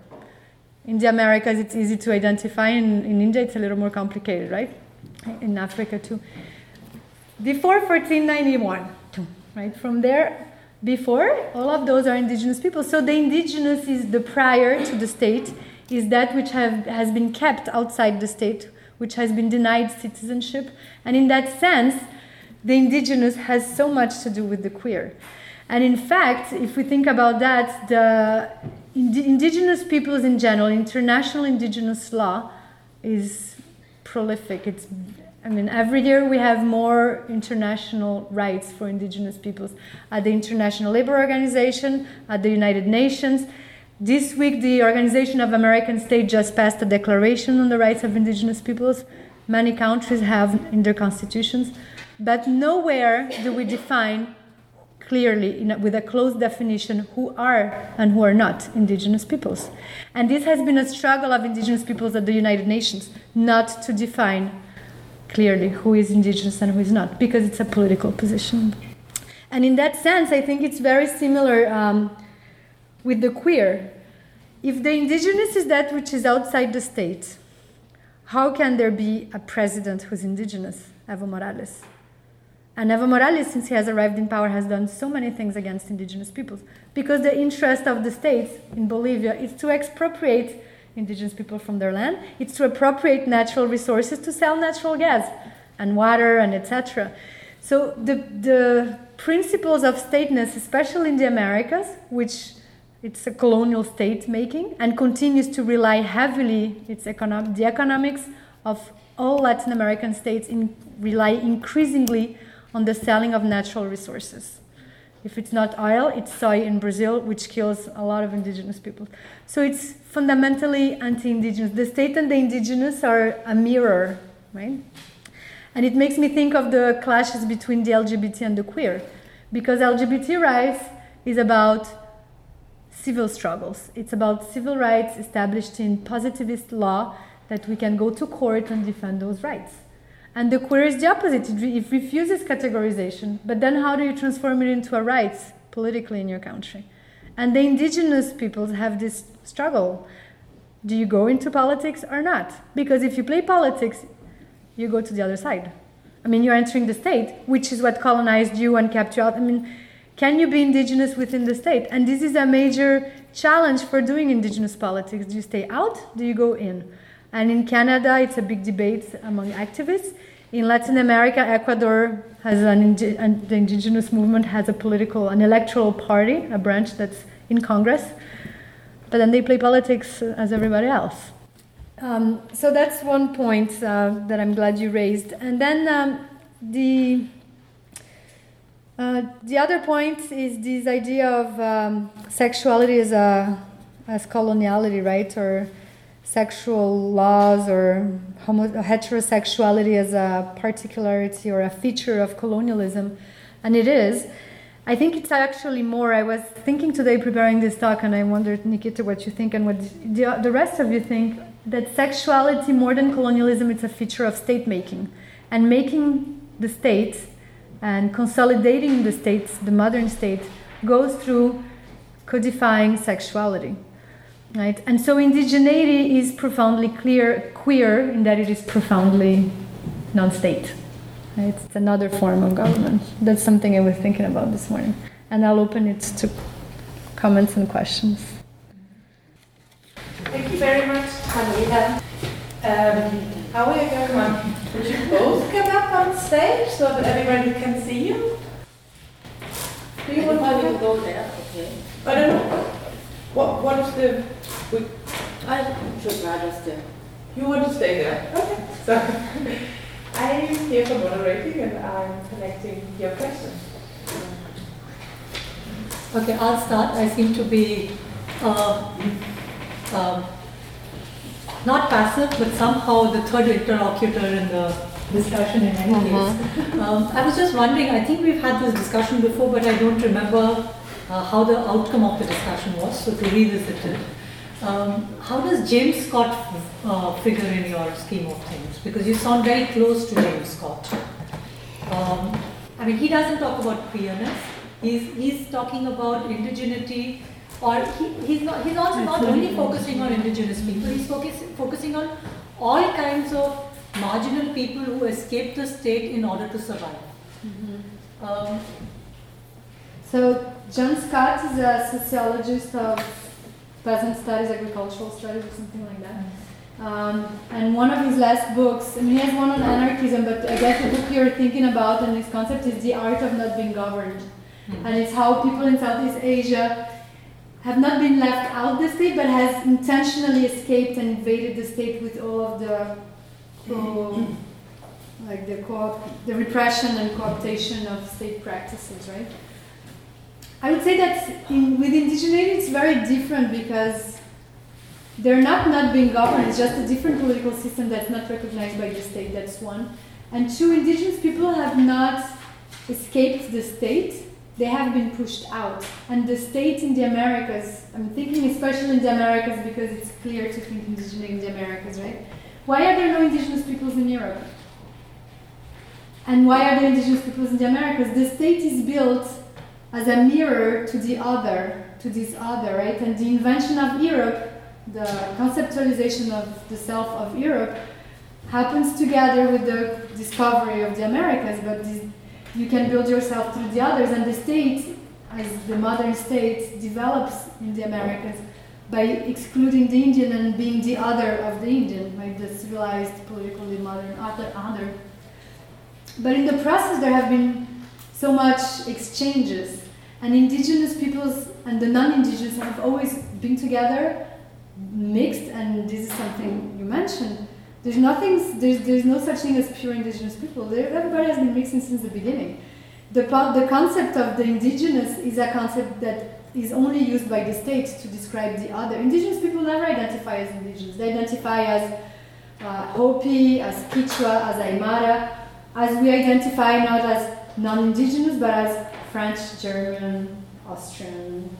In the Americas, it's easy to identify. In, in India, it's a little more complicated, right? In Africa, too. Before 1491, right? From there, before, all of those are indigenous people. So the indigenous is the prior to the state, is that which have, has been kept outside the state, which has been denied citizenship. And in that sense, the indigenous has so much to do with the queer. And in fact, if we think about that, the indigenous peoples in general, international indigenous law is prolific. It's, I mean, every year we have more international rights for indigenous peoples at the International Labor Organization, at the United Nations. This week, the Organization of American States just passed a declaration on the rights of indigenous peoples. Many countries have in their constitutions, but nowhere do we define clearly a, with a close definition who are and who are not indigenous peoples. And this has been a struggle of indigenous peoples at the United Nations, not to define clearly who is indigenous and who is not, because it's a political position. And in that sense, I think it's very similar um, with the queer. If the indigenous is that which is outside the state, how can there be a president who's indigenous, Evo Morales? And Evo Morales, since he has arrived in power, has done so many things against indigenous peoples. Because the interest of the states in Bolivia is to expropriate indigenous people from their land, it's to appropriate natural resources to sell natural gas and water and etc. So the, the principles of stateness, especially in the Americas, which it's a colonial state making and continues to rely heavily, it's economic, the economics of all Latin American states in, rely increasingly on the selling of natural resources. If it's not oil, it's soy in Brazil, which kills a lot of indigenous people. So it's fundamentally anti indigenous. The state and the indigenous are a mirror, right? And it makes me think of the clashes between the LGBT and the queer, because LGBT rights is about civil struggles. It's about civil rights established in positivist law that we can go to court and defend those rights. And the queer is the opposite. It refuses categorization. But then how do you transform it into a right politically in your country? And the indigenous peoples have this struggle. Do you go into politics or not? Because if you play politics, you go to the other side. I mean, you're entering the state, which is what colonized you and kept you out. I mean, can you be indigenous within the state? And this is a major challenge for doing indigenous politics. Do you stay out? Do you go in? And in Canada, it's a big debate among activists. In Latin America, Ecuador has an, the indigenous movement has a political, an electoral party, a branch that's in Congress, but then they play politics as everybody else. Um, so that's one point uh, that I'm glad you raised. And then um, the uh, the other point is this idea of um, sexuality as a as coloniality, right? Or sexual laws or homo- heterosexuality as a particularity or a feature of colonialism, and it is. I think it's actually more. I was thinking today preparing this talk, and I wondered, Nikita, what you think and what the, the rest of you think that sexuality, more than colonialism, it's a feature of state making, and making the state and consolidating the state, the modern state, goes through codifying sexuality. Right? And so indigeneity is profoundly clear, queer in that it is profoundly non state. Right? It's another form of government. That's something I was thinking about this morning. And I'll open it to comments and questions. Thank you very much, Manuela. Um, how are you going on? Would you both get up on stage so that everybody can see you? Do you want to go there? Okay. I don't know. What, what is the... We, I should rather stay. You want to stay there? Okay. So, I'm here for moderating and I'm collecting your questions. Okay, I'll start. I seem to be uh, um, not passive, but somehow the third interlocutor in the discussion in any uh-huh. case. Um, I was just wondering, I think we've had this discussion before, but I don't remember uh, how the outcome of the discussion was, so to revisit it. Um, how does James Scott uh, figure in your scheme of things? Because you sound very close to James Scott. Um, I mean, he doesn't talk about queerness. He's, he's talking about indigeneity, or he, he's, not, he's also not only focusing on indigenous people, he's focus, focusing on all kinds of marginal people who escape the state in order to survive. Mm-hmm. Um, so, John Scott is a sociologist of peasant studies, agricultural studies, or something like that. Um, and one of his last books, I mean, he has one on anarchism, but I guess the book you're thinking about and his concept is The Art of Not Being Governed. Mm-hmm. And it's how people in Southeast Asia have not been left out the state, but has intentionally escaped and invaded the state with all of the co- like the co- the repression and cooptation of state practices, right? I would say that in, with indigeneity it's very different because they're not not being governed. It's just a different political system that's not recognized by the state. That's one. And two, indigenous people have not escaped the state they have been pushed out. And the state in the Americas, I'm thinking especially in the Americas because it's clear to think indigenous in the Americas, right? Why are there no indigenous peoples in Europe? And why are there indigenous peoples in the Americas? The state is built as a mirror to the other, to this other, right? And the invention of Europe, the conceptualization of the self of Europe, happens together with the discovery of the Americas, but this, you can build yourself through the others, and the state, as the modern state develops in the Americas, by excluding the Indian and being the other of the Indian, like the civilized, politically modern other. other. But in the process, there have been so much exchanges, and indigenous peoples and the non-indigenous have always been together, mixed, and this is something you mentioned there's nothing, there's, there's no such thing as pure indigenous people. Everybody has been mixing since the beginning. The, the concept of the indigenous is a concept that is only used by the state to describe the other. Indigenous people never identify as indigenous. They identify as uh, Hopi, as Quechua, as Aymara, as we identify not as non-indigenous, but as French, German, Austrian,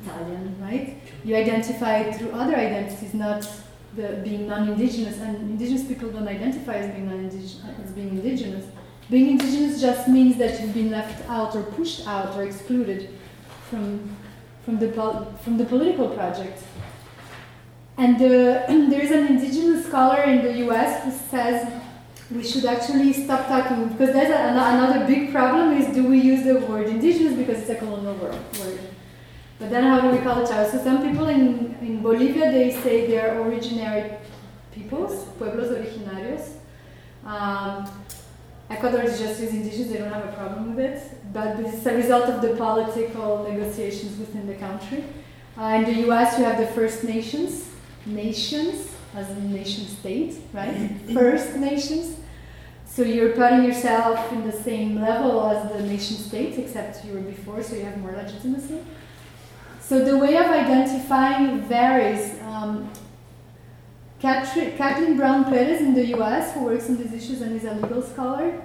Italian, right? You identify through other identities, not the being non-indigenous, and indigenous people don't identify as being non-indigenous, as being indigenous. Being indigenous just means that you've been left out or pushed out or excluded from from the from the political project. And the, there is an indigenous scholar in the U.S. who says we should actually stop talking because there's a, another big problem is do we use the word indigenous because it's a colonial word. But then how do we call it child? So some people in, in Bolivia, they say they're originary peoples, pueblos originarios. Um, Ecuador is just as indigenous, they don't have a problem with it. But this is a result of the political negotiations within the country. Uh, in the US, you have the First Nations, nations, as a nation state, right? First Nations. So you're putting yourself in the same level as the nation states, except you were before, so you have more legitimacy. So the way of identifying varies. Um, Kathleen Brown Perez in the US, who works on these issues and is a legal scholar,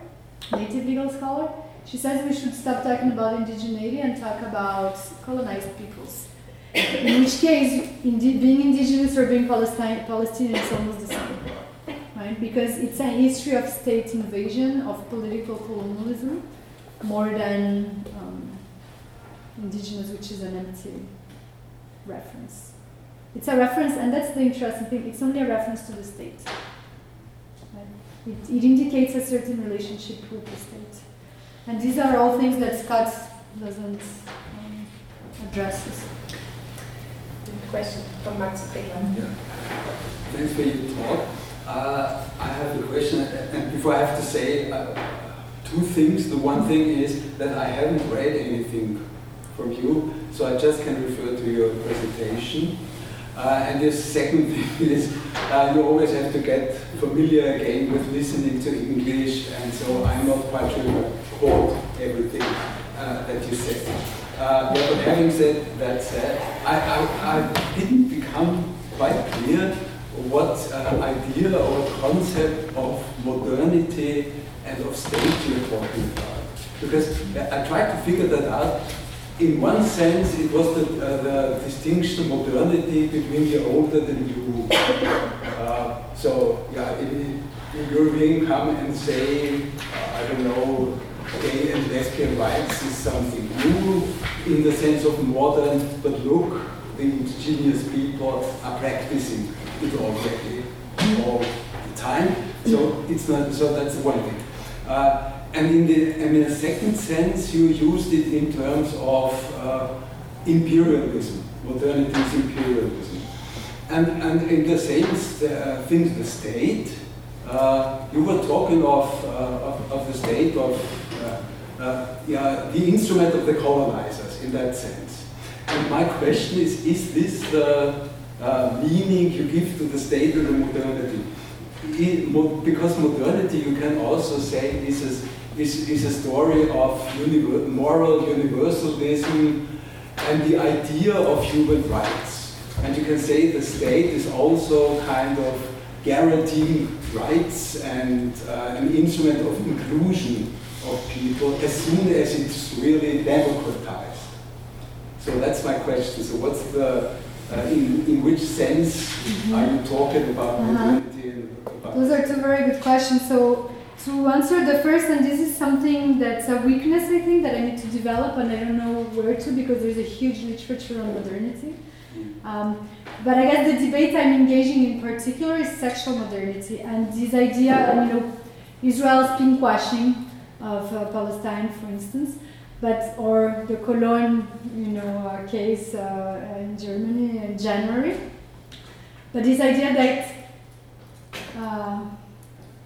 native legal scholar, she says we should stop talking about indigeneity and talk about colonized peoples. In which case, being indigenous or being Palestinian is almost the same. Right? Because it's a history of state invasion, of political colonialism, more than um, indigenous, which is an empty reference. It's a reference, and that's the interesting thing, it's only a reference to the state. Right? It, it indicates a certain relationship with the state. And these are all things that Scott doesn't um, address. Question from Max Friedland. Yeah. Thanks for your talk. Uh, I have a question, and before I have to say uh, two things. The one thing is that I haven't read anything from you, so I just can refer to your presentation. Uh, and the second thing is uh, you always have to get familiar again with listening to English, and so I'm not quite sure to quote everything uh, that you said. Uh, but having said that said, I, I, I didn't become quite clear what uh, idea or concept of modernity and of state you're talking about. Because I tried to figure that out in one sense, it was the, uh, the distinction of modernity between the old and the new. Uh, so, yeah, if, if European come and say, uh, I don't know, gay and lesbian rights is something new in the sense of modern, but look, the indigenous people are practicing it already all the time. So it's not. So that's one thing. Uh, and in the, in a second sense, you used it in terms of uh, imperialism, modernity is imperialism. And, and in the same uh, thing, the state, uh, you were talking of, uh, of, of, the state, of uh, uh, yeah, the instrument of the colonizers in that sense. And my question is, is this the meaning you give to the state and the modernity? because modernity, you can also say, is a is, is a story of univer moral universalism and the idea of human rights. And you can say the state is also kind of guaranteeing rights and uh, an instrument of inclusion of people as soon as it's really democratized. So that's my question. So what's the, uh, in, in which sense mm -hmm. are you talking about uh -huh. modernity? About Those are two very good questions. So to answer the first, and this is something that's a weakness, I think, that I need to develop, and I don't know where to because there's a huge literature on modernity. Um, but I guess the debate I'm engaging in particular is sexual modernity, and this idea, you know, Israel's pinkwashing of uh, Palestine, for instance, but or the Cologne, you know, uh, case uh, in Germany in January. But this idea that uh,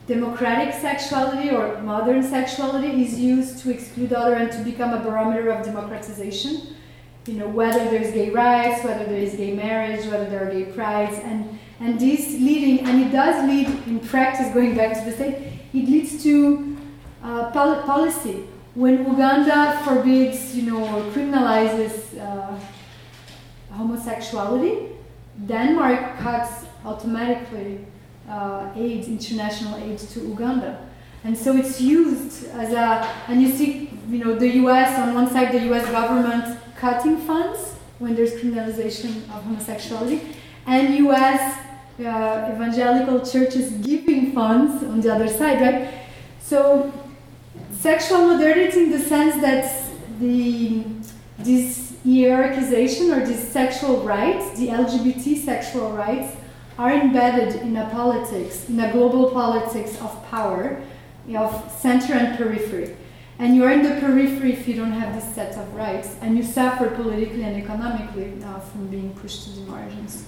democratic sexuality or modern sexuality is used to exclude other and to become a barometer of democratization. You know, whether there's gay rights, whether there is gay marriage, whether there are gay prides, and, and this leading, and it does lead in practice, going back to the state, it leads to uh, pol policy. When Uganda forbids, you know, or criminalizes uh, homosexuality, Denmark cuts automatically uh, aid, international aid to Uganda. And so it's used as a, and you see, you know, the US, on one side, the US government cutting funds when there's criminalization of homosexuality, and US uh, evangelical churches giving funds on the other side, right? So sexual modernity in the sense that the this hierarchization or these sexual rights, the LGBT sexual rights, are embedded in a politics, in a global politics of power, of center and periphery. And you are in the periphery if you don't have this set of rights, and you suffer politically and economically from being pushed to the margins.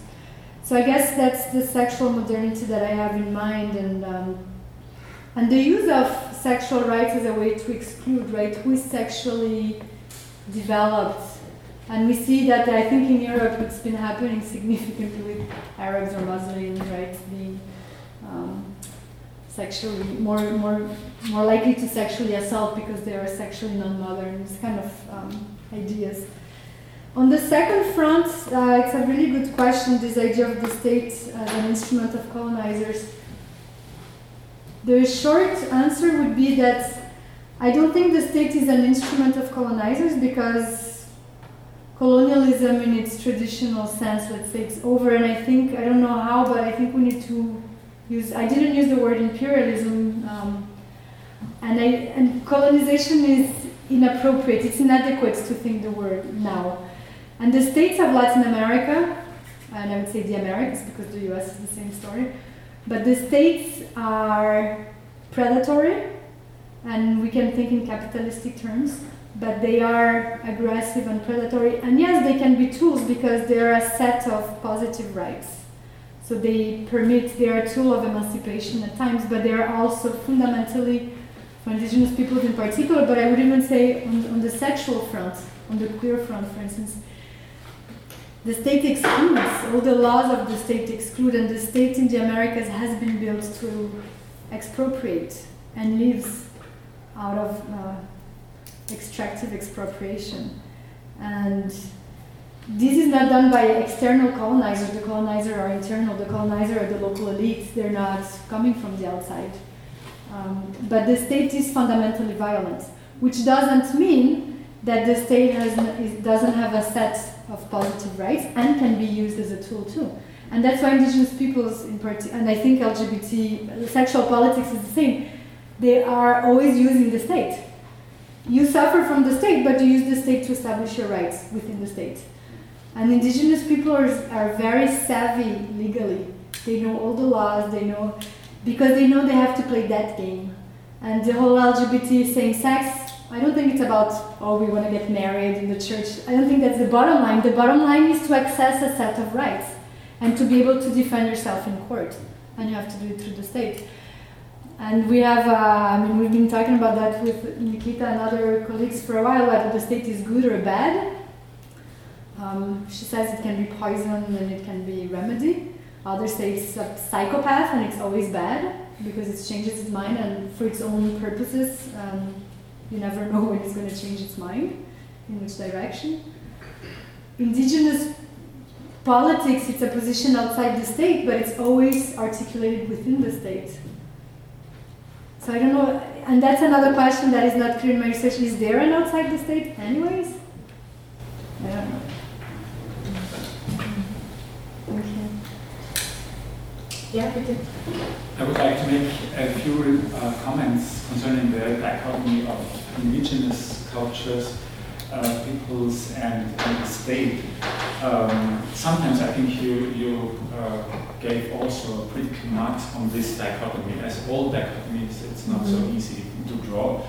So I guess that's the sexual modernity that I have in mind, and um, and the use of sexual rights as a way to exclude, right? Who is sexually developed, and we see that I think in Europe it's been happening significantly with Arabs or Muslims, right, being um, sexually more more more likely to sexually assault because they are sexually non-modern. These kind of um, ideas. On the second front, uh, it's a really good question. This idea of the state as an instrument of colonizers. The short answer would be that I don't think the state is an instrument of colonizers because colonialism, in its traditional sense, let's say, it's over. And I think I don't know how, but I think we need to use. I didn't use the word imperialism. Um, and, I, and colonization is inappropriate, it's inadequate to think the word now. And the states of Latin America, and I would say the Americas because the US is the same story, but the states are predatory, and we can think in capitalistic terms, but they are aggressive and predatory. And yes, they can be tools because they are a set of positive rights. So they permit, they are a tool of emancipation at times, but they are also fundamentally, for indigenous peoples in particular, but I would even say on, on the sexual front, on the queer front, for instance, the state excludes, all the laws of the state exclude, and the state in the Americas has been built to expropriate and lives out of uh, extractive expropriation. And this is not done by external colonizers. The colonizers are internal. The colonizer are the local elites. They're not coming from the outside. Um, but the state is fundamentally violent, which doesn't mean that the state has, doesn't have a set of positive rights and can be used as a tool too. And that's why indigenous peoples, in particular, and I think LGBT, sexual politics is the same, they are always using the state. You suffer from the state, but you use the state to establish your rights within the state. And indigenous people are, are very savvy legally. They know all the laws, they know, because they know they have to play that game. And the whole LGBT same sex I don't think it's about, oh, we want to get married in the church. I don't think that's the bottom line. The bottom line is to access a set of rights and to be able to defend yourself in court. And you have to do it through the state. And we have, uh, I mean, we've been talking about that with Nikita and other colleagues for a while, whether the state is good or bad. Um, she says it can be poison and it can be remedy. Others say it's a psychopath and it's always bad because it changes its mind and for its own purposes. Um, you never know when it's going to change its mind, in which direction. Indigenous politics, it's a position outside the state, but it's always articulated within the state. So I don't know, and that's another question that is not clear in my research. Is there an outside the state, anyways? I don't know. Mm-hmm. Okay. Yeah, bitte. I would like to make a few uh, comments concerning the dichotomy of indigenous cultures, uh, peoples, and, and the state. Um, sometimes I think you, you uh, gave also a pretty mark on this dichotomy. As all dichotomies, it's not so Mm-hmm. easy to draw.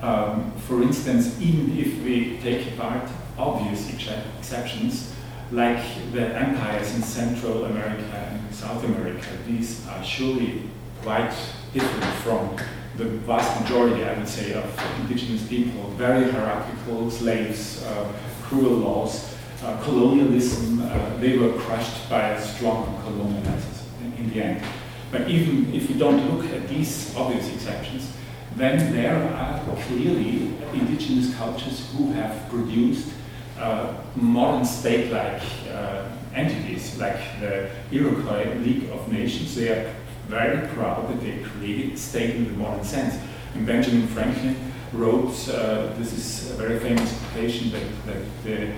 Um, for instance, even if we take apart obvious exce- exceptions, like the empires in Central America and South America, these are surely quite different from the vast majority, I would say, of indigenous people. Very hierarchical, slaves, uh, cruel laws, uh, colonialism, uh, they were crushed by strong colonializers in, in the end. But even if we don't look at these obvious exceptions, then there are clearly indigenous cultures who have produced modern state-like uh, entities, like the Iroquois League of Nations. They are very proud that they created a state in the modern sense. And Benjamin Franklin wrote, uh, this is a very famous quotation, that, that the,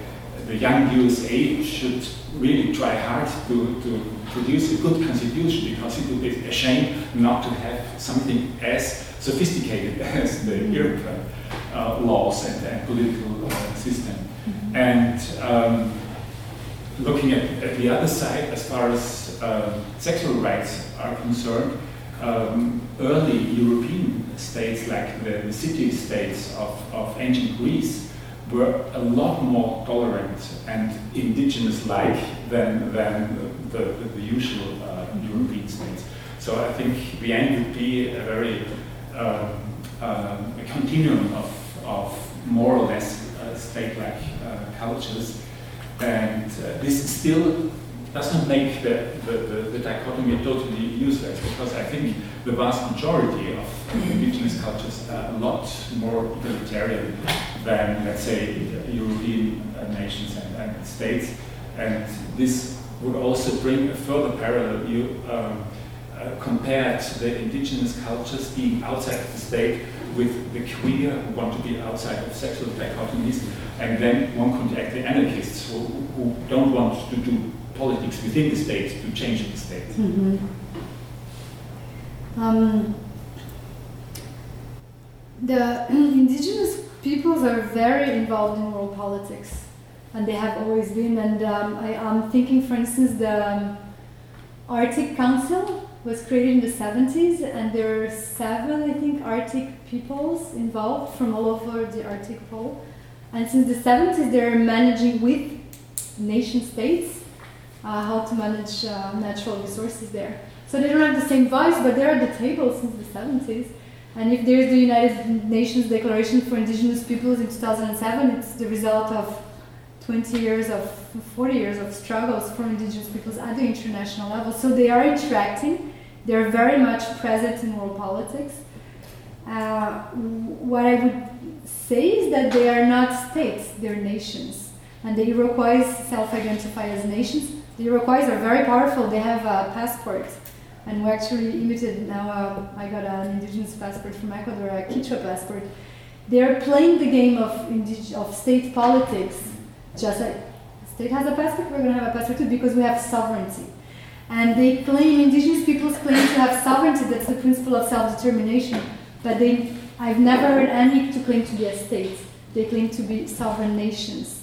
the young USA should really try hard to, to produce a good constitution because it would be a shame not to have something as sophisticated as the Iroquois uh, laws and, and political uh, system. And um, looking at, at the other side, as far as um, sexual rights are concerned, um, early European states, like the, the city states of, of ancient Greece, were a lot more tolerant and indigenous-like than, than the, the, the usual uh, European states. So I think the end would be a very uh, uh, a continuum of, of more or less uh, state-like uh, cultures, and uh, this still doesn't make the, the, the, the, dichotomy totally useless because I think the vast majority of indigenous cultures are a lot more egalitarian than, let's say, European nations and, and, states. And this would also bring a further parallel. You um, uh, compared the indigenous cultures being outside of the state with the queer who want to be outside of sexual dichotomies, and then one could act the anarchists who, who don't want to do politics within the state to change the state. Mm-hmm. Um, the indigenous peoples are very involved in world politics, and they have always been. And um, I, am thinking, for instance, the um, Arctic Council was created in the 70s, and there are seven, I think, Arctic peoples involved from all over the Arctic Pole. And since the 70s, they're managing with nation states uh, how to manage uh, natural resources there. So they don't have the same voice, but they're at the table since the 70s. And if there's the United Nations Declaration for Indigenous Peoples in 2007, it's the result of 20 years of 40 years of struggles for indigenous peoples at the international level. So they are interacting. They're very much present in world politics. Uh, what I would say is that they are not states; they're nations, and the Iroquois self-identify as nations. The Iroquois are very powerful. They have a passport, and we actually imitated now. Uh, I got an indigenous passport from Ecuador, a Quechua passport. They are playing the game of of state politics, just like state has a passport. We're going to have a passport too because we have sovereignty. And they claim indigenous peoples claim to have sovereignty. That's the principle of self-determination. But they, I've never heard any to claim to be a state. They claim to be sovereign nations.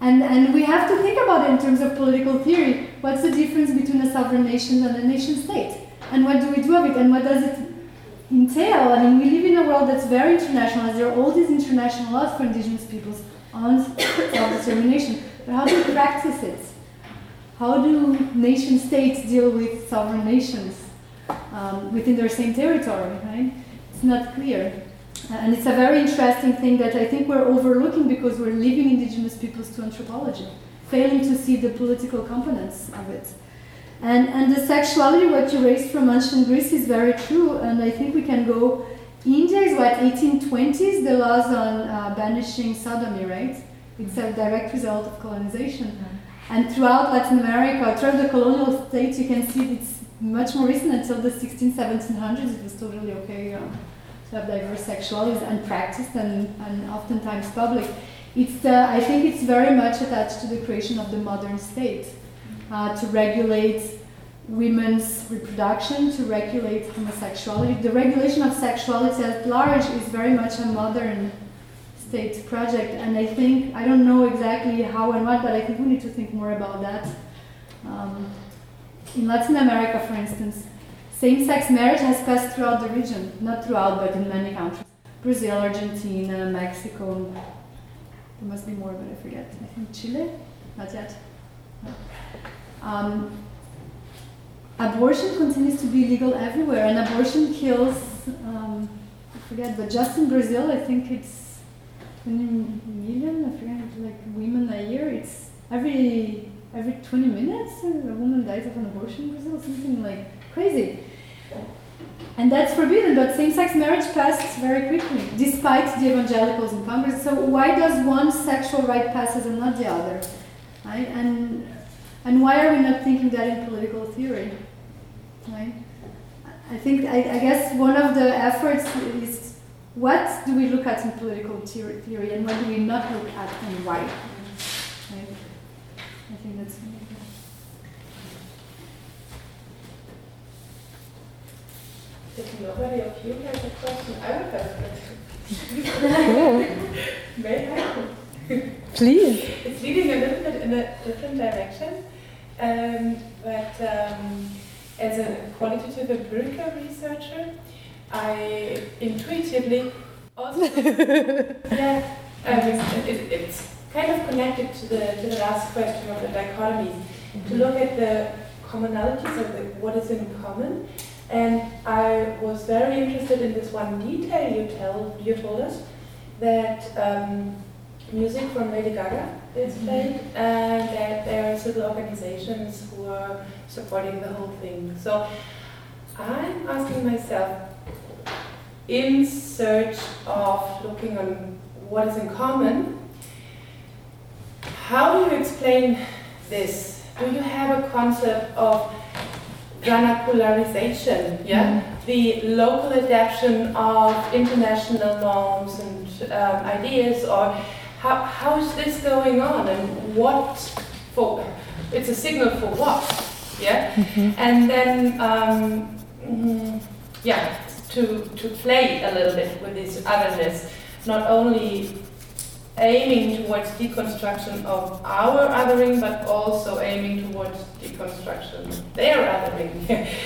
And, and we have to think about it in terms of political theory. What's the difference between a sovereign nation and a nation state? And what do we do of it? And what does it entail? I mean, we live in a world that's very international, there are all these international laws for indigenous peoples on self-determination. But how do we practice it? How do nation states deal with sovereign nations um, within their same territory, right? It's not clear. And it's a very interesting thing that I think we're overlooking because we're leaving indigenous peoples to anthropology, failing to see the political components of it. And, and the sexuality, what you raised from ancient Greece, is very true. And I think we can go. India is what 1820s, the laws on uh, banishing sodomy, right? It's a direct result of colonization. Mm-hmm. And throughout Latin America, throughout the colonial states, you can see it's much more recent until the 16, 1700s. It was totally okay. Uh, to have diverse sexualities and practiced and, and oftentimes public. It's, uh, I think it's very much attached to the creation of the modern state uh, to regulate women's reproduction, to regulate homosexuality. The regulation of sexuality at large is very much a modern state project, and I think, I don't know exactly how and what, but I think we need to think more about that. Um, in Latin America, for instance, same-sex marriage has passed throughout the region, not throughout, but in many countries. Brazil, Argentina, Mexico. There must be more, but I forget. I think Chile, not yet. Um, abortion continues to be legal everywhere, and abortion kills. Um, I forget, but just in Brazil, I think it's 20 million. I forget, like women a year. It's every every 20 minutes a woman dies of an abortion in Brazil, something like crazy. And that's forbidden, but same-sex marriage passed very quickly, despite the evangelicals in Congress. So why does one sexual right passes and not the other? Right? And and why are we not thinking that in political theory? Right? I think I, I guess one of the efforts is what do we look at in political theory and what do we not look at and why? Right? I think that's. If nobody of you has a question, I would have a question. May I? Please. It's leading a little bit in a different direction. Um, but um, as a qualitative empirical researcher, I intuitively also yeah, it, it's kind of connected to the to the last question of the dichotomies. To look at the commonalities of the, what is in common, and I was very interested in this one detail you tell you told us that um, music from Lady Gaga is played, and that there are civil organizations who are supporting the whole thing. So I'm asking myself, in search of looking on what is in common, how do you explain this? Do you have a concept of vernacularization, yeah? The local adaptation of international norms and um, ideas, or how, how is this going on and what for? It's a signal for what, yeah? And then, um, mm, yeah, to, to play a little bit with this otherness, not only aiming towards deconstruction of our othering, but also aiming towards deconstruction of their othering.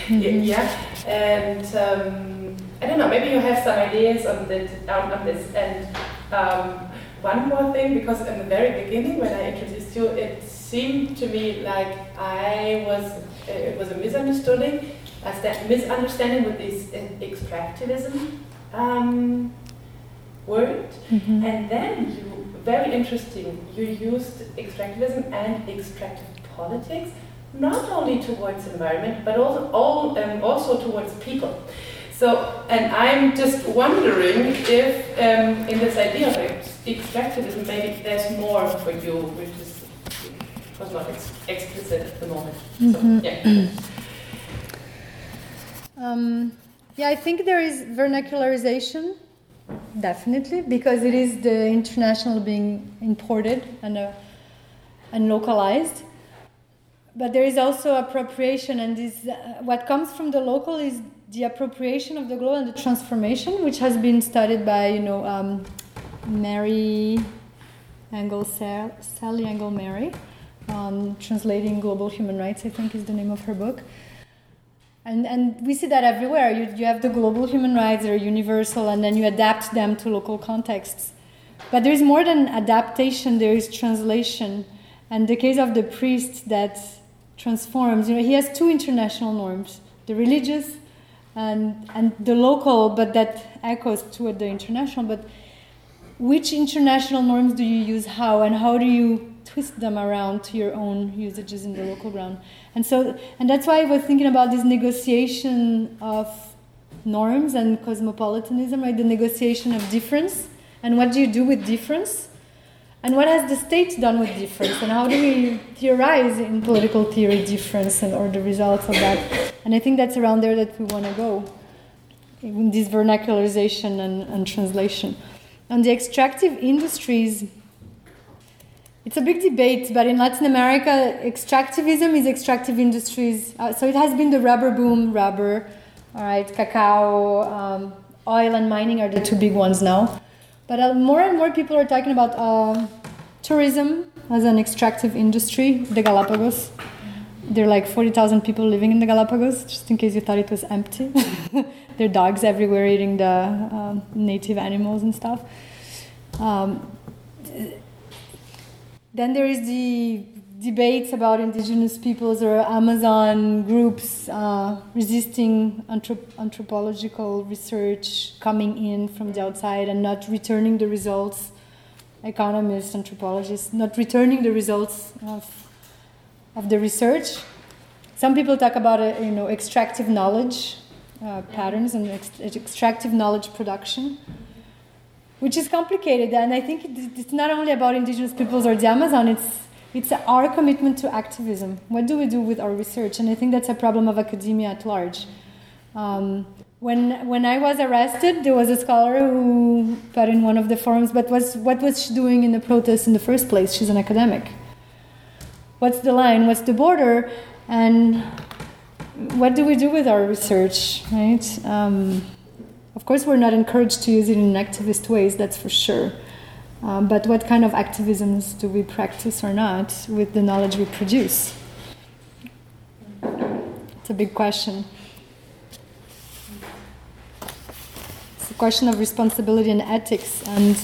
yeah, and um, I don't know. Maybe you have some ideas on this. On, this. And um, one more thing, because in the very beginning, when I introduced you, it seemed to me like I was it was a misunderstanding, a misunderstanding with this uh, extractivism. Um, word, Mm-hmm. and then you, very interesting, you used extractivism and extractive politics, not only towards environment, but also, all, um, also towards people. So, and I'm just wondering if um, in this idea of extractivism, maybe there's more for you, which is was not ex- explicit at the moment. Mhm. So, yeah. Um, yeah, I think there is vernacularization, definitely, because it is the international being imported and, uh, and localized. But there is also appropriation, and this, uh, what comes from the local is the appropriation of the global and the transformation, which has been studied by, you know, um, Mary Engel, Sally Engle Merry, um, translating global human rights, I think is the name of her book. And, and we see that everywhere. You, you have the global human rights, they're universal, and then you adapt them to local contexts. But there is more than adaptation, there is translation. And the case of the priest that transforms, you know, he has two international norms the religious and, and the local, but that echoes toward the international. But which international norms do you use how, and how do you twist them around to your own usages in the local ground? And so, and that's why I was thinking about this negotiation of norms and cosmopolitanism, right? The negotiation of difference, and what do you do with difference? And what has the state done with difference? And how do we theorize in political theory difference and or the results of that? And I think that's around there that we want to go in this vernacularization and, and translation. On the extractive industries, it's a big debate, but in Latin America, extractivism is extractive industries. Uh, so it has been the rubber boom, rubber, all right, cacao, um, oil and mining are the two big ones now. But uh, more and more people are talking about uh, tourism as an extractive industry, the Galapagos. There are like 40,000 people living in the Galapagos, just in case you thought it was empty. there are dogs everywhere eating the um, native animals and stuff. Um, then there is the debates about indigenous peoples or Amazon groups uh, resisting anthrop- anthropological research coming in from the outside and not returning the results. Economists, anthropologists, not returning the results of, of the research. Some people talk about uh, you know extractive knowledge uh, patterns and ex- extractive knowledge production which is complicated. And I think it, it's not only about indigenous peoples or the Amazon, it's, it's our commitment to activism. What do we do with our research? And I think that's a problem of academia at large. Um, when, when I was arrested, there was a scholar who put in one of the forums, but was, what was she doing in the protest in the first place? She's an academic. What's the line? What's the border? And what do we do with our research, right? Um, of course, we're not encouraged to use it in activist ways, that's for sure. Um, but what kind of activisms do we practice or not with the knowledge we produce? It's a big question. It's a question of responsibility and ethics, and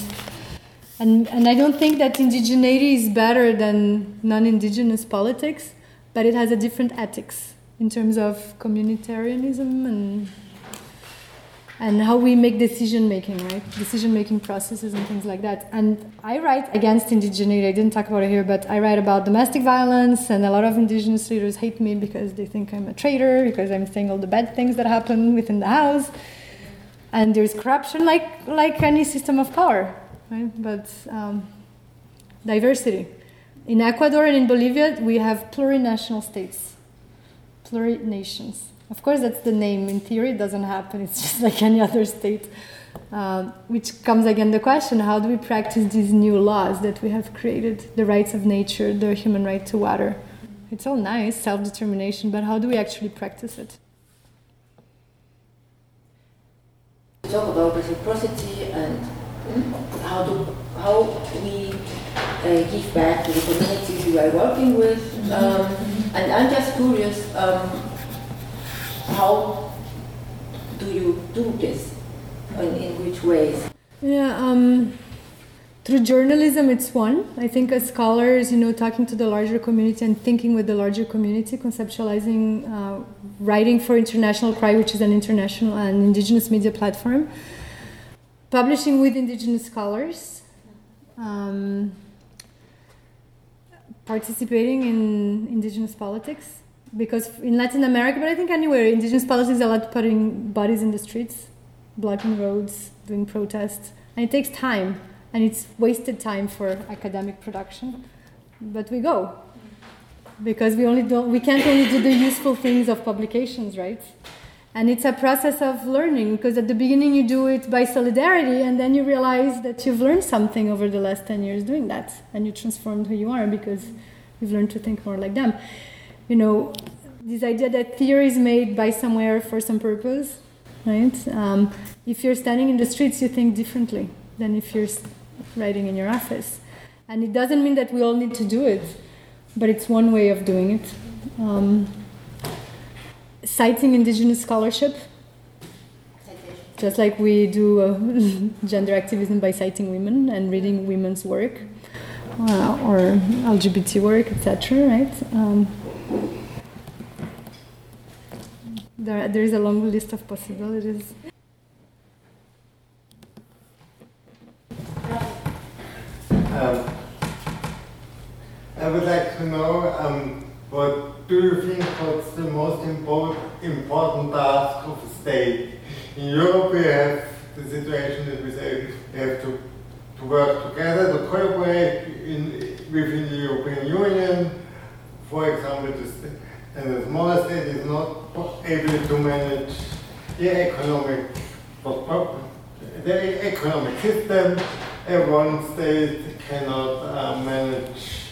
and and I don't think that indigeneity is better than non-indigenous politics, but it has a different ethics in terms of communitarianism and and how we make decision making, right? Decision making processes and things like that. And I write against indigeneity. I didn't talk about it here, but I write about domestic violence, and a lot of indigenous leaders hate me because they think I'm a traitor because I'm saying all the bad things that happen within the house. And there's corruption, like like any system of power, right? But um, diversity. In Ecuador and in Bolivia, we have plurinational states, plurinations of course, that's the name. In theory, it doesn't happen. It's just like any other state. Um, which comes again the question how do we practice these new laws that we have created the rights of nature, the human right to water? It's all nice, self determination, but how do we actually practice it? We talk about reciprocity and how do how we uh, give back to the communities we are working with. Um, and I'm just curious. Um, how do you do this and in which ways? Yeah, um, through journalism, it's one. I think as scholars, you know, talking to the larger community and thinking with the larger community, conceptualizing, uh, writing for Intercontinental Cry, which is an international and indigenous media platform, publishing with indigenous scholars, um, participating in indigenous politics because in Latin America, but I think anywhere, indigenous politics are allowed putting bodies in the streets, blocking roads, doing protests, and it takes time, and it's wasted time for academic production. But we go because we only don't, we can't only do the useful things of publications, right? And it's a process of learning because at the beginning you do it by solidarity, and then you realize that you've learned something over the last 10 years doing that, and you transformed who you are because you've learned to think more like them you know, this idea that theory is made by somewhere for some purpose, right? Um, if you're standing in the streets, you think differently than if you're writing in your office. And it doesn't mean that we all need to do it, but it's one way of doing it. Um, citing indigenous scholarship, just like we do uh, gender activism by citing women and reading women's work uh, or LGBT work, etc. Right? Um, there, there is a long list of possibilities. Um, I would like to know um, what do you think what's the most important, task of the state? In Europe, we have the situation that we say we have to, to work together, to cooperate in, within the European Union. For example, and the smaller state is not able to manage the economic the economic system. And one state cannot uh, manage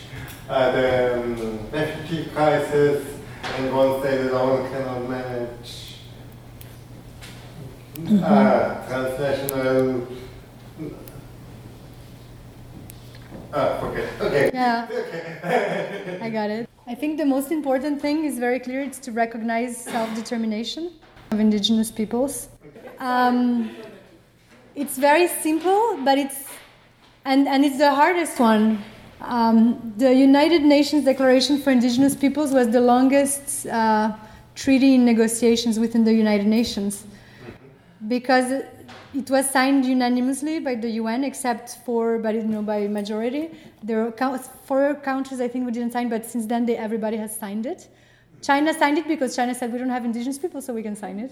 uh, the um, refugee crisis, and one state alone cannot manage uh, transnational. Uh, okay. Okay. Yeah. Okay. I got it. I think the most important thing is very clear it's to recognize self determination of indigenous peoples. Um, it's very simple, but it's and, and it's the hardest one. Um, the United Nations Declaration for Indigenous Peoples was the longest uh, treaty in negotiations within the United Nations because it was signed unanimously by the UN, except for, but you know, by majority. There are four countries I think we didn't sign, but since then they, everybody has signed it. China signed it because China said we don't have indigenous people, so we can sign it.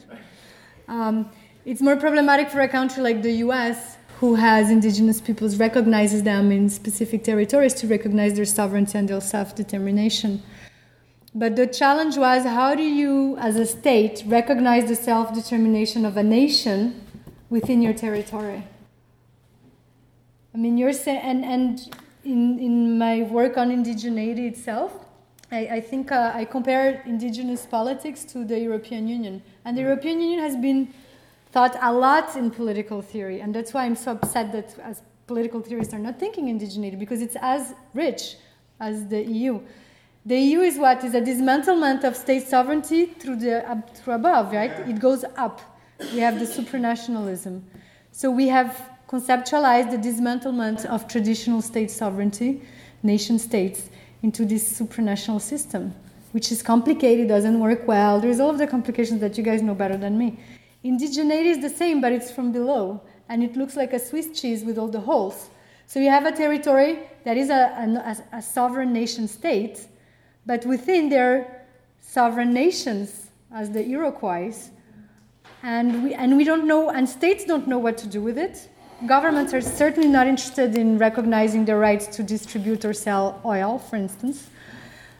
Um, it's more problematic for a country like the US, who has indigenous peoples, recognizes them in specific territories to recognize their sovereignty and their self-determination. But the challenge was how do you, as a state, recognize the self-determination of a nation within your territory. I mean, you're saying, and, and in, in my work on indigeneity itself, I, I think uh, I compare indigenous politics to the European Union. And the European Union has been thought a lot in political theory, and that's why I'm so upset that as political theorists are not thinking indigeneity because it's as rich as the EU. The EU is what is a dismantlement of state sovereignty through the up, through above, right? It goes up. We have the supranationalism. So we have conceptualized the dismantlement of traditional state sovereignty, nation states, into this supranational system, which is complicated, doesn't work well. There's all of the complications that you guys know better than me. Indigeneity is the same, but it's from below, and it looks like a Swiss cheese with all the holes. So you have a territory that is a, a, a sovereign nation state, but within there sovereign nations, as the Iroquois, and we, and we don't know, and states don't know what to do with it. Governments are certainly not interested in recognizing the rights to distribute or sell oil, for instance,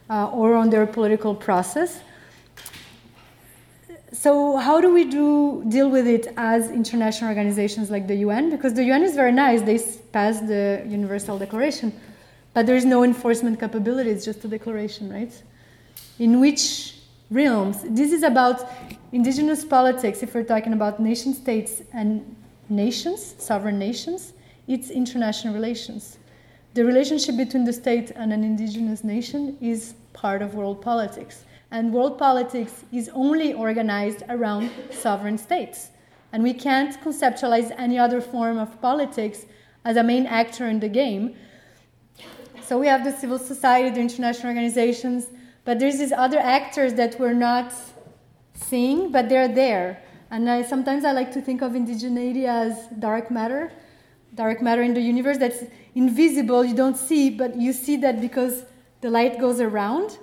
uh, or on their political process. So, how do we do deal with it as international organizations like the UN? Because the UN is very nice; they passed the Universal Declaration, but there is no enforcement capability. It's just a declaration, right? In which realms? This is about indigenous politics. If we're talking about nation states and nations, sovereign nations, it's international relations. The relationship between the state and an indigenous nation is part of world politics. And world politics is only organized around sovereign states. And we can't conceptualize any other form of politics as a main actor in the game. So we have the civil society, the international organizations, but there's these other actors that we're not seeing, but they're there. And I, sometimes I like to think of indigeneity as dark matter, dark matter in the universe that's invisible, you don't see, but you see that because the light goes around.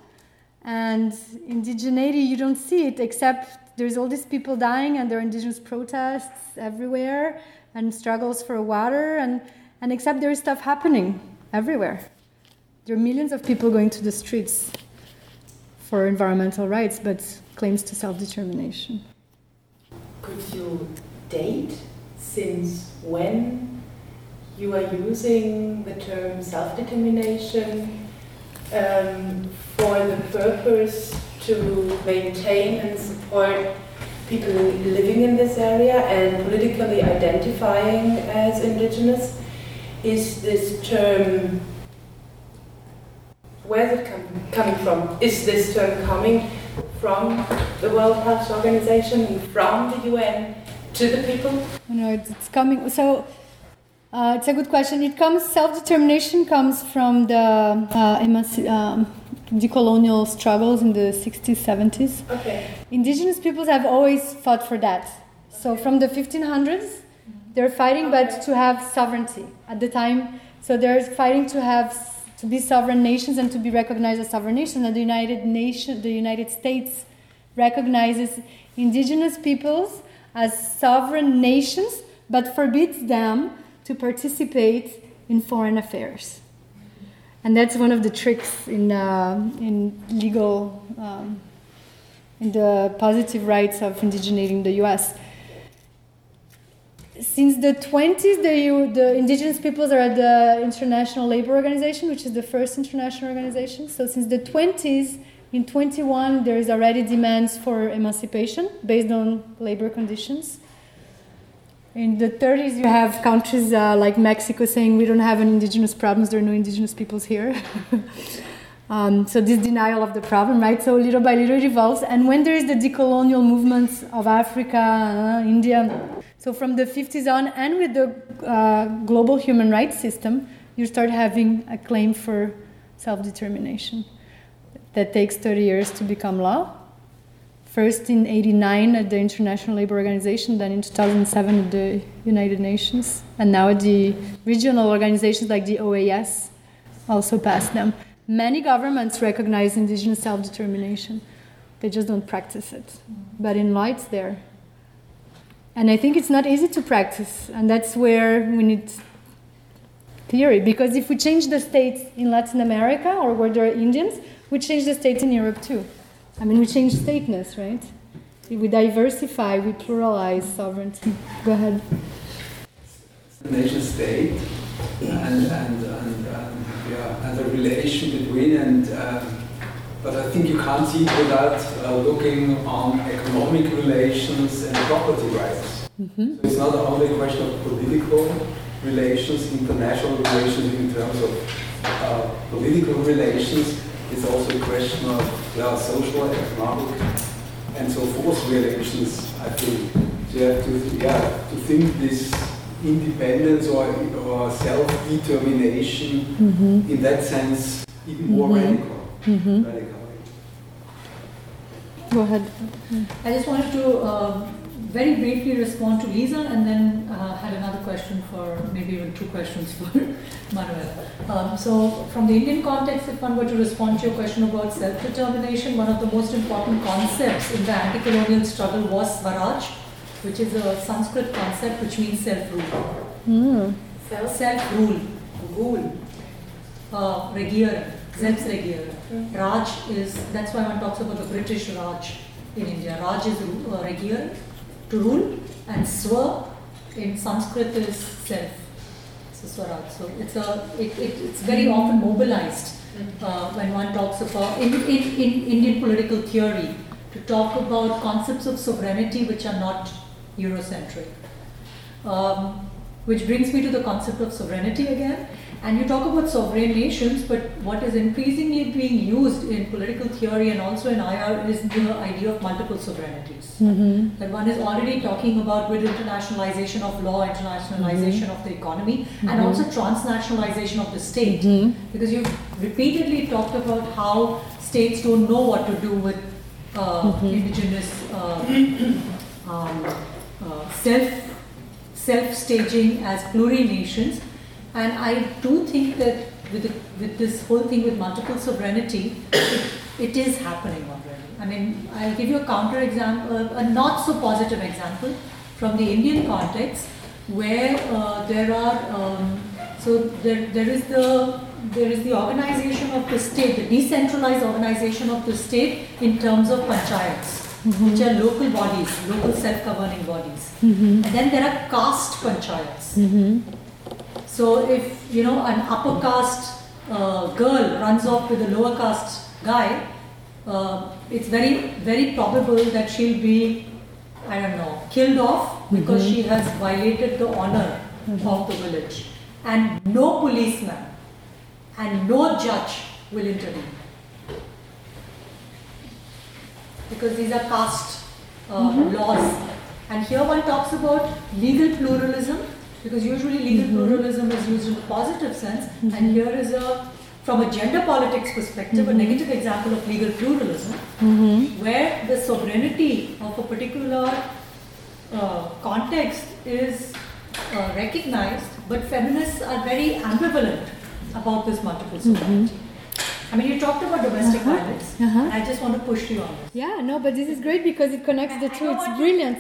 And indigeneity, you don't see it except there's all these people dying and there are indigenous protests everywhere and struggles for water and, and except there is stuff happening everywhere. There are millions of people going to the streets for environmental rights but claims to self-determination. Could you date since when you are using the term self-determination um, for the purpose to maintain and support people living in this area and politically identifying as indigenous? Is this term, where is it com coming from? Is this term coming from the World Health Organization, from the UN to the people? No, it's coming. So uh, it's a good question. It comes self-determination comes from the uh, um, decolonial struggles in the 60s, 70s. Okay. Indigenous peoples have always fought for that. So from the 1500s, they're fighting, okay. but to have sovereignty at the time. So they're fighting to have to be sovereign nations and to be recognized as sovereign nations. And the United Nation, the United States, recognizes indigenous peoples as sovereign nations, but forbids them to participate in foreign affairs. And that's one of the tricks in, uh, in legal, um, in the positive rights of indigenating the US since the 20s, the, the indigenous peoples are at the International Labor Organization, which is the first international organization. So since the 20s, in 21, there is already demands for emancipation based on labor conditions. In the 30s, you have countries uh, like Mexico saying we don't have any indigenous problems, there are no indigenous peoples here. um, so this denial of the problem, right? So little by little it evolves. And when there is the decolonial movements of Africa, uh, India, so from the 50s on, and with the uh, global human rights system, you start having a claim for self-determination that takes 30 years to become law. First in 89 at the International Labour Organization, then in 2007 at the United Nations, and now at the regional organizations like the OAS also passed them. Many governments recognize indigenous self-determination. They just don't practice it. But in law, it's there. And I think it's not easy to practice, and that's where we need theory. Because if we change the states in Latin America or where there are Indians, we change the states in Europe too. I mean, we change stateness, right? We diversify, we pluralize sovereignty. Go ahead. Nation state and, and, and, um, yeah, and the relation between and um, but I think you can't see it without uh, looking on economic relations and property rights. Mm -hmm. so it's not only a question of political relations, international relations in terms of uh, political relations. It's also a question of well, social, economic, and so forth relations, I think. So you have to, yeah, to think this independence or, or self-determination Mhm. in that sense even more Mhm. radical. Mhm. radical. Go ahead. I just wanted to um, very briefly respond to Lisa and then uh, had another question for maybe even two questions for Manuel. Um, so, from the Indian context, if one were to respond to your question about self determination, one of the most important concepts in the anti colonial struggle was Swaraj, which is a Sanskrit concept which means self rule. Mm. Self rule, rule, uh, regieren, Selbstregieren. Raj is, that's why one talks about the British Raj in India. Raj is uh, regieren, to rule, and Swa in Sanskrit is self. So Swaraj. So it's a, it, it, it's very often mobilized uh, when one talks about, in, in, in Indian political theory, to talk about concepts of sovereignty which are not Eurocentric. Um, which brings me to the concept of sovereignty again. And you talk about sovereign nations, but what is increasingly being used in political theory and also in IR is the idea of multiple sovereignties. Mm-hmm. That one is already talking about with internationalization of law, internationalization of the economy, and also transnationalization of the state. Because you've repeatedly talked about how states don't know what to do with uh, indigenous uh, um, uh, self self staging as plurinations. And I do think that with, the, with this whole thing with multiple sovereignty, it, it is happening already. I mean, I'll give you a counter example, a not so positive example from the Indian context, where uh, there are um, so there, there is the there is the organization of the state, the decentralized organization of the state in terms of panchayats, which are local bodies, local self-governing bodies. And then there are caste panchayats. So if you know an upper caste uh, girl runs off with a lower caste guy, uh, it's very very probable that she'll be I don't know killed off because she has violated the honor of the village, and no policeman and no judge will intervene. Because these are caste uh, laws. And here one talks about legal pluralism because usually legal pluralism is used in a positive sense, and here is a from a gender politics perspective, a negative example of legal pluralism, where the sovereignty of a particular uh, context is uh, recognized, but feminists are very ambivalent about this multiple sovereignty. I mean, you talked about domestic violence, Uh-huh. I just want to push you on this. Yeah, no, but this is great because it connects the two. It's brilliant.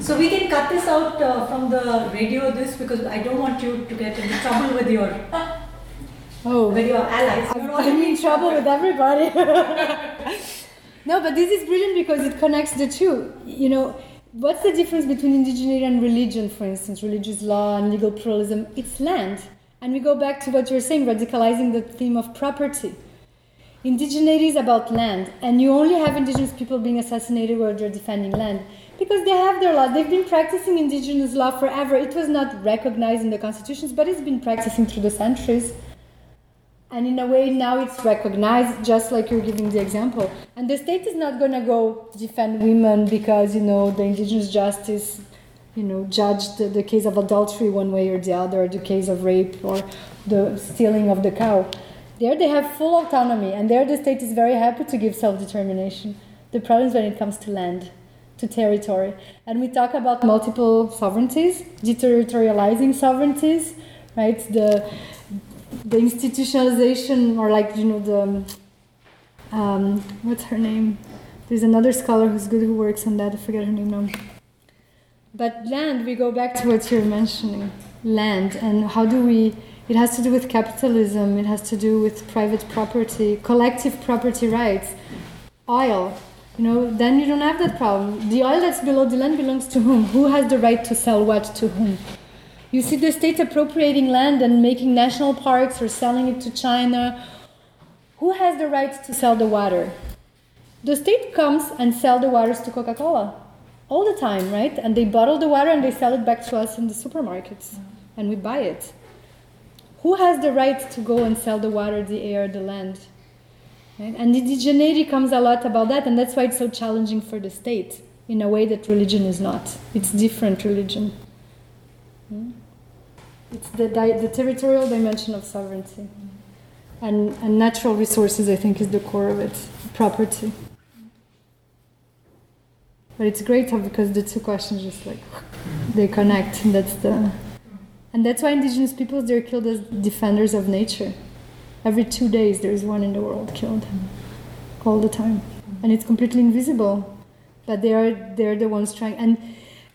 So we can cut this out uh, from the radio, this because I don't want you to get into trouble with your Oh, with your allies. I'm You're I'm already in trouble with everybody. no, but this is brilliant because it connects the two. You know, what's the difference between indigeneity and religion, for instance, religious law and legal pluralism? It's land. And we go back to what you were saying, radicalizing the theme of property. Indigeneity is about land, and you only have indigenous people being assassinated where they're defending land because they have their law. They've been practicing indigenous law forever. It was not recognized in the constitutions, but it's been practicing through the centuries. And in a way, now it's recognized, just like you're giving the example. And the state is not going to go defend women because, you know, the indigenous justice, you know, judged the, the case of adultery one way or the other, or the case of rape or the stealing of the cow. There they have full autonomy, and there the state is very happy to give self determination. The problem is when it comes to land, to territory. And we talk about multiple sovereignties, deterritorializing sovereignties, right? The the institutionalization or like you know the um, what's her name? There's another scholar who's good who works on that. I forget her name now. But land we go back to what you're mentioning. Land and how do we it has to do with capitalism. It has to do with private property collective property rights. Oil you know then you don't have that problem the oil that's below the land belongs to whom who has the right to sell what to whom you see the state appropriating land and making national parks or selling it to China. Who has the right to sell the water? The state comes and sell the waters to Coca-Cola all the time, right? And they bottle the water and they sell it back to us in the supermarkets. and we buy it. Who has the right to go and sell the water, the air, the land? Right? And indigeneity comes a lot about that, and that's why it's so challenging for the state in a way that religion is not. It's different religion. Hmm? It's the, the territorial dimension of sovereignty. And, and natural resources, I think, is the core of it property. But it's great because the two questions just like they connect. That's the and that's why indigenous peoples they're killed as defenders of nature. Every two days there's one in the world killed. All the time. And it's completely invisible. But they are they're the ones trying and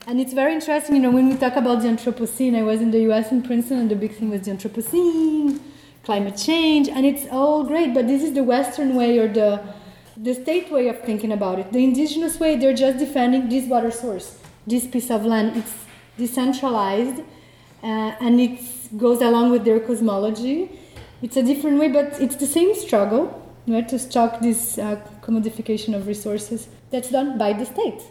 and it's very interesting, you know, when we talk about the Anthropocene, I was in the US in Princeton and the big thing was the Anthropocene, climate change, and it's all great, but this is the Western way or the the state way of thinking about it. The indigenous way, they're just defending this water source, this piece of land. It's decentralized uh, and it goes along with their cosmology. It's a different way, but it's the same struggle right, to stop this uh, commodification of resources that's done by the state.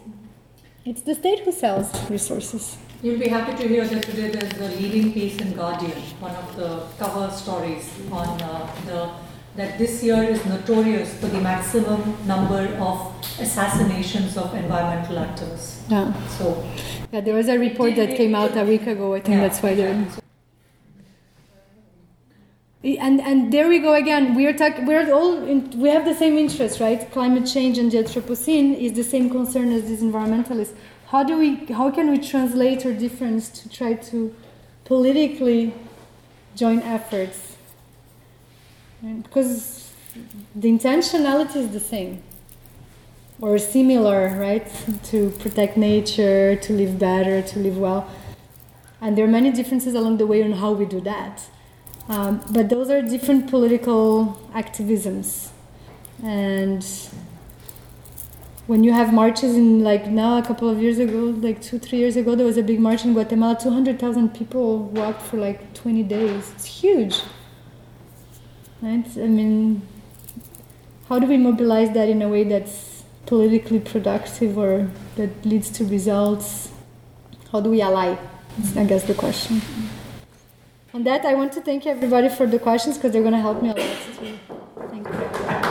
It's the state who sells resources. You'll be happy to hear that today there's a leading piece in Guardian, one of the cover stories on uh, the that this year is notorious for the maximum number of assassinations of environmental activists. Yeah. So, yeah, there was a report that came out a week ago. I think yeah. that's why they're. And and there we go again. We are. We're all in, we have the same interest, right? Climate change and the Anthropocene is the same concern as these environmentalists. How do we? How can we translate our difference to try to politically join efforts because the intentionality is the same or similar, right? To protect nature, to live better, to live well. And there are many differences along the way on how we do that. Um, but those are different political activisms. And when you have marches in, like now, a couple of years ago, like two, three years ago, there was a big march in Guatemala. 200,000 people walked for like 20 days. It's huge. Right? I mean, how do we mobilize that in a way that's politically productive or that leads to results? How do we ally? I guess, the question. On that I want to thank everybody for the questions because they're going to help me a lot. Thank you.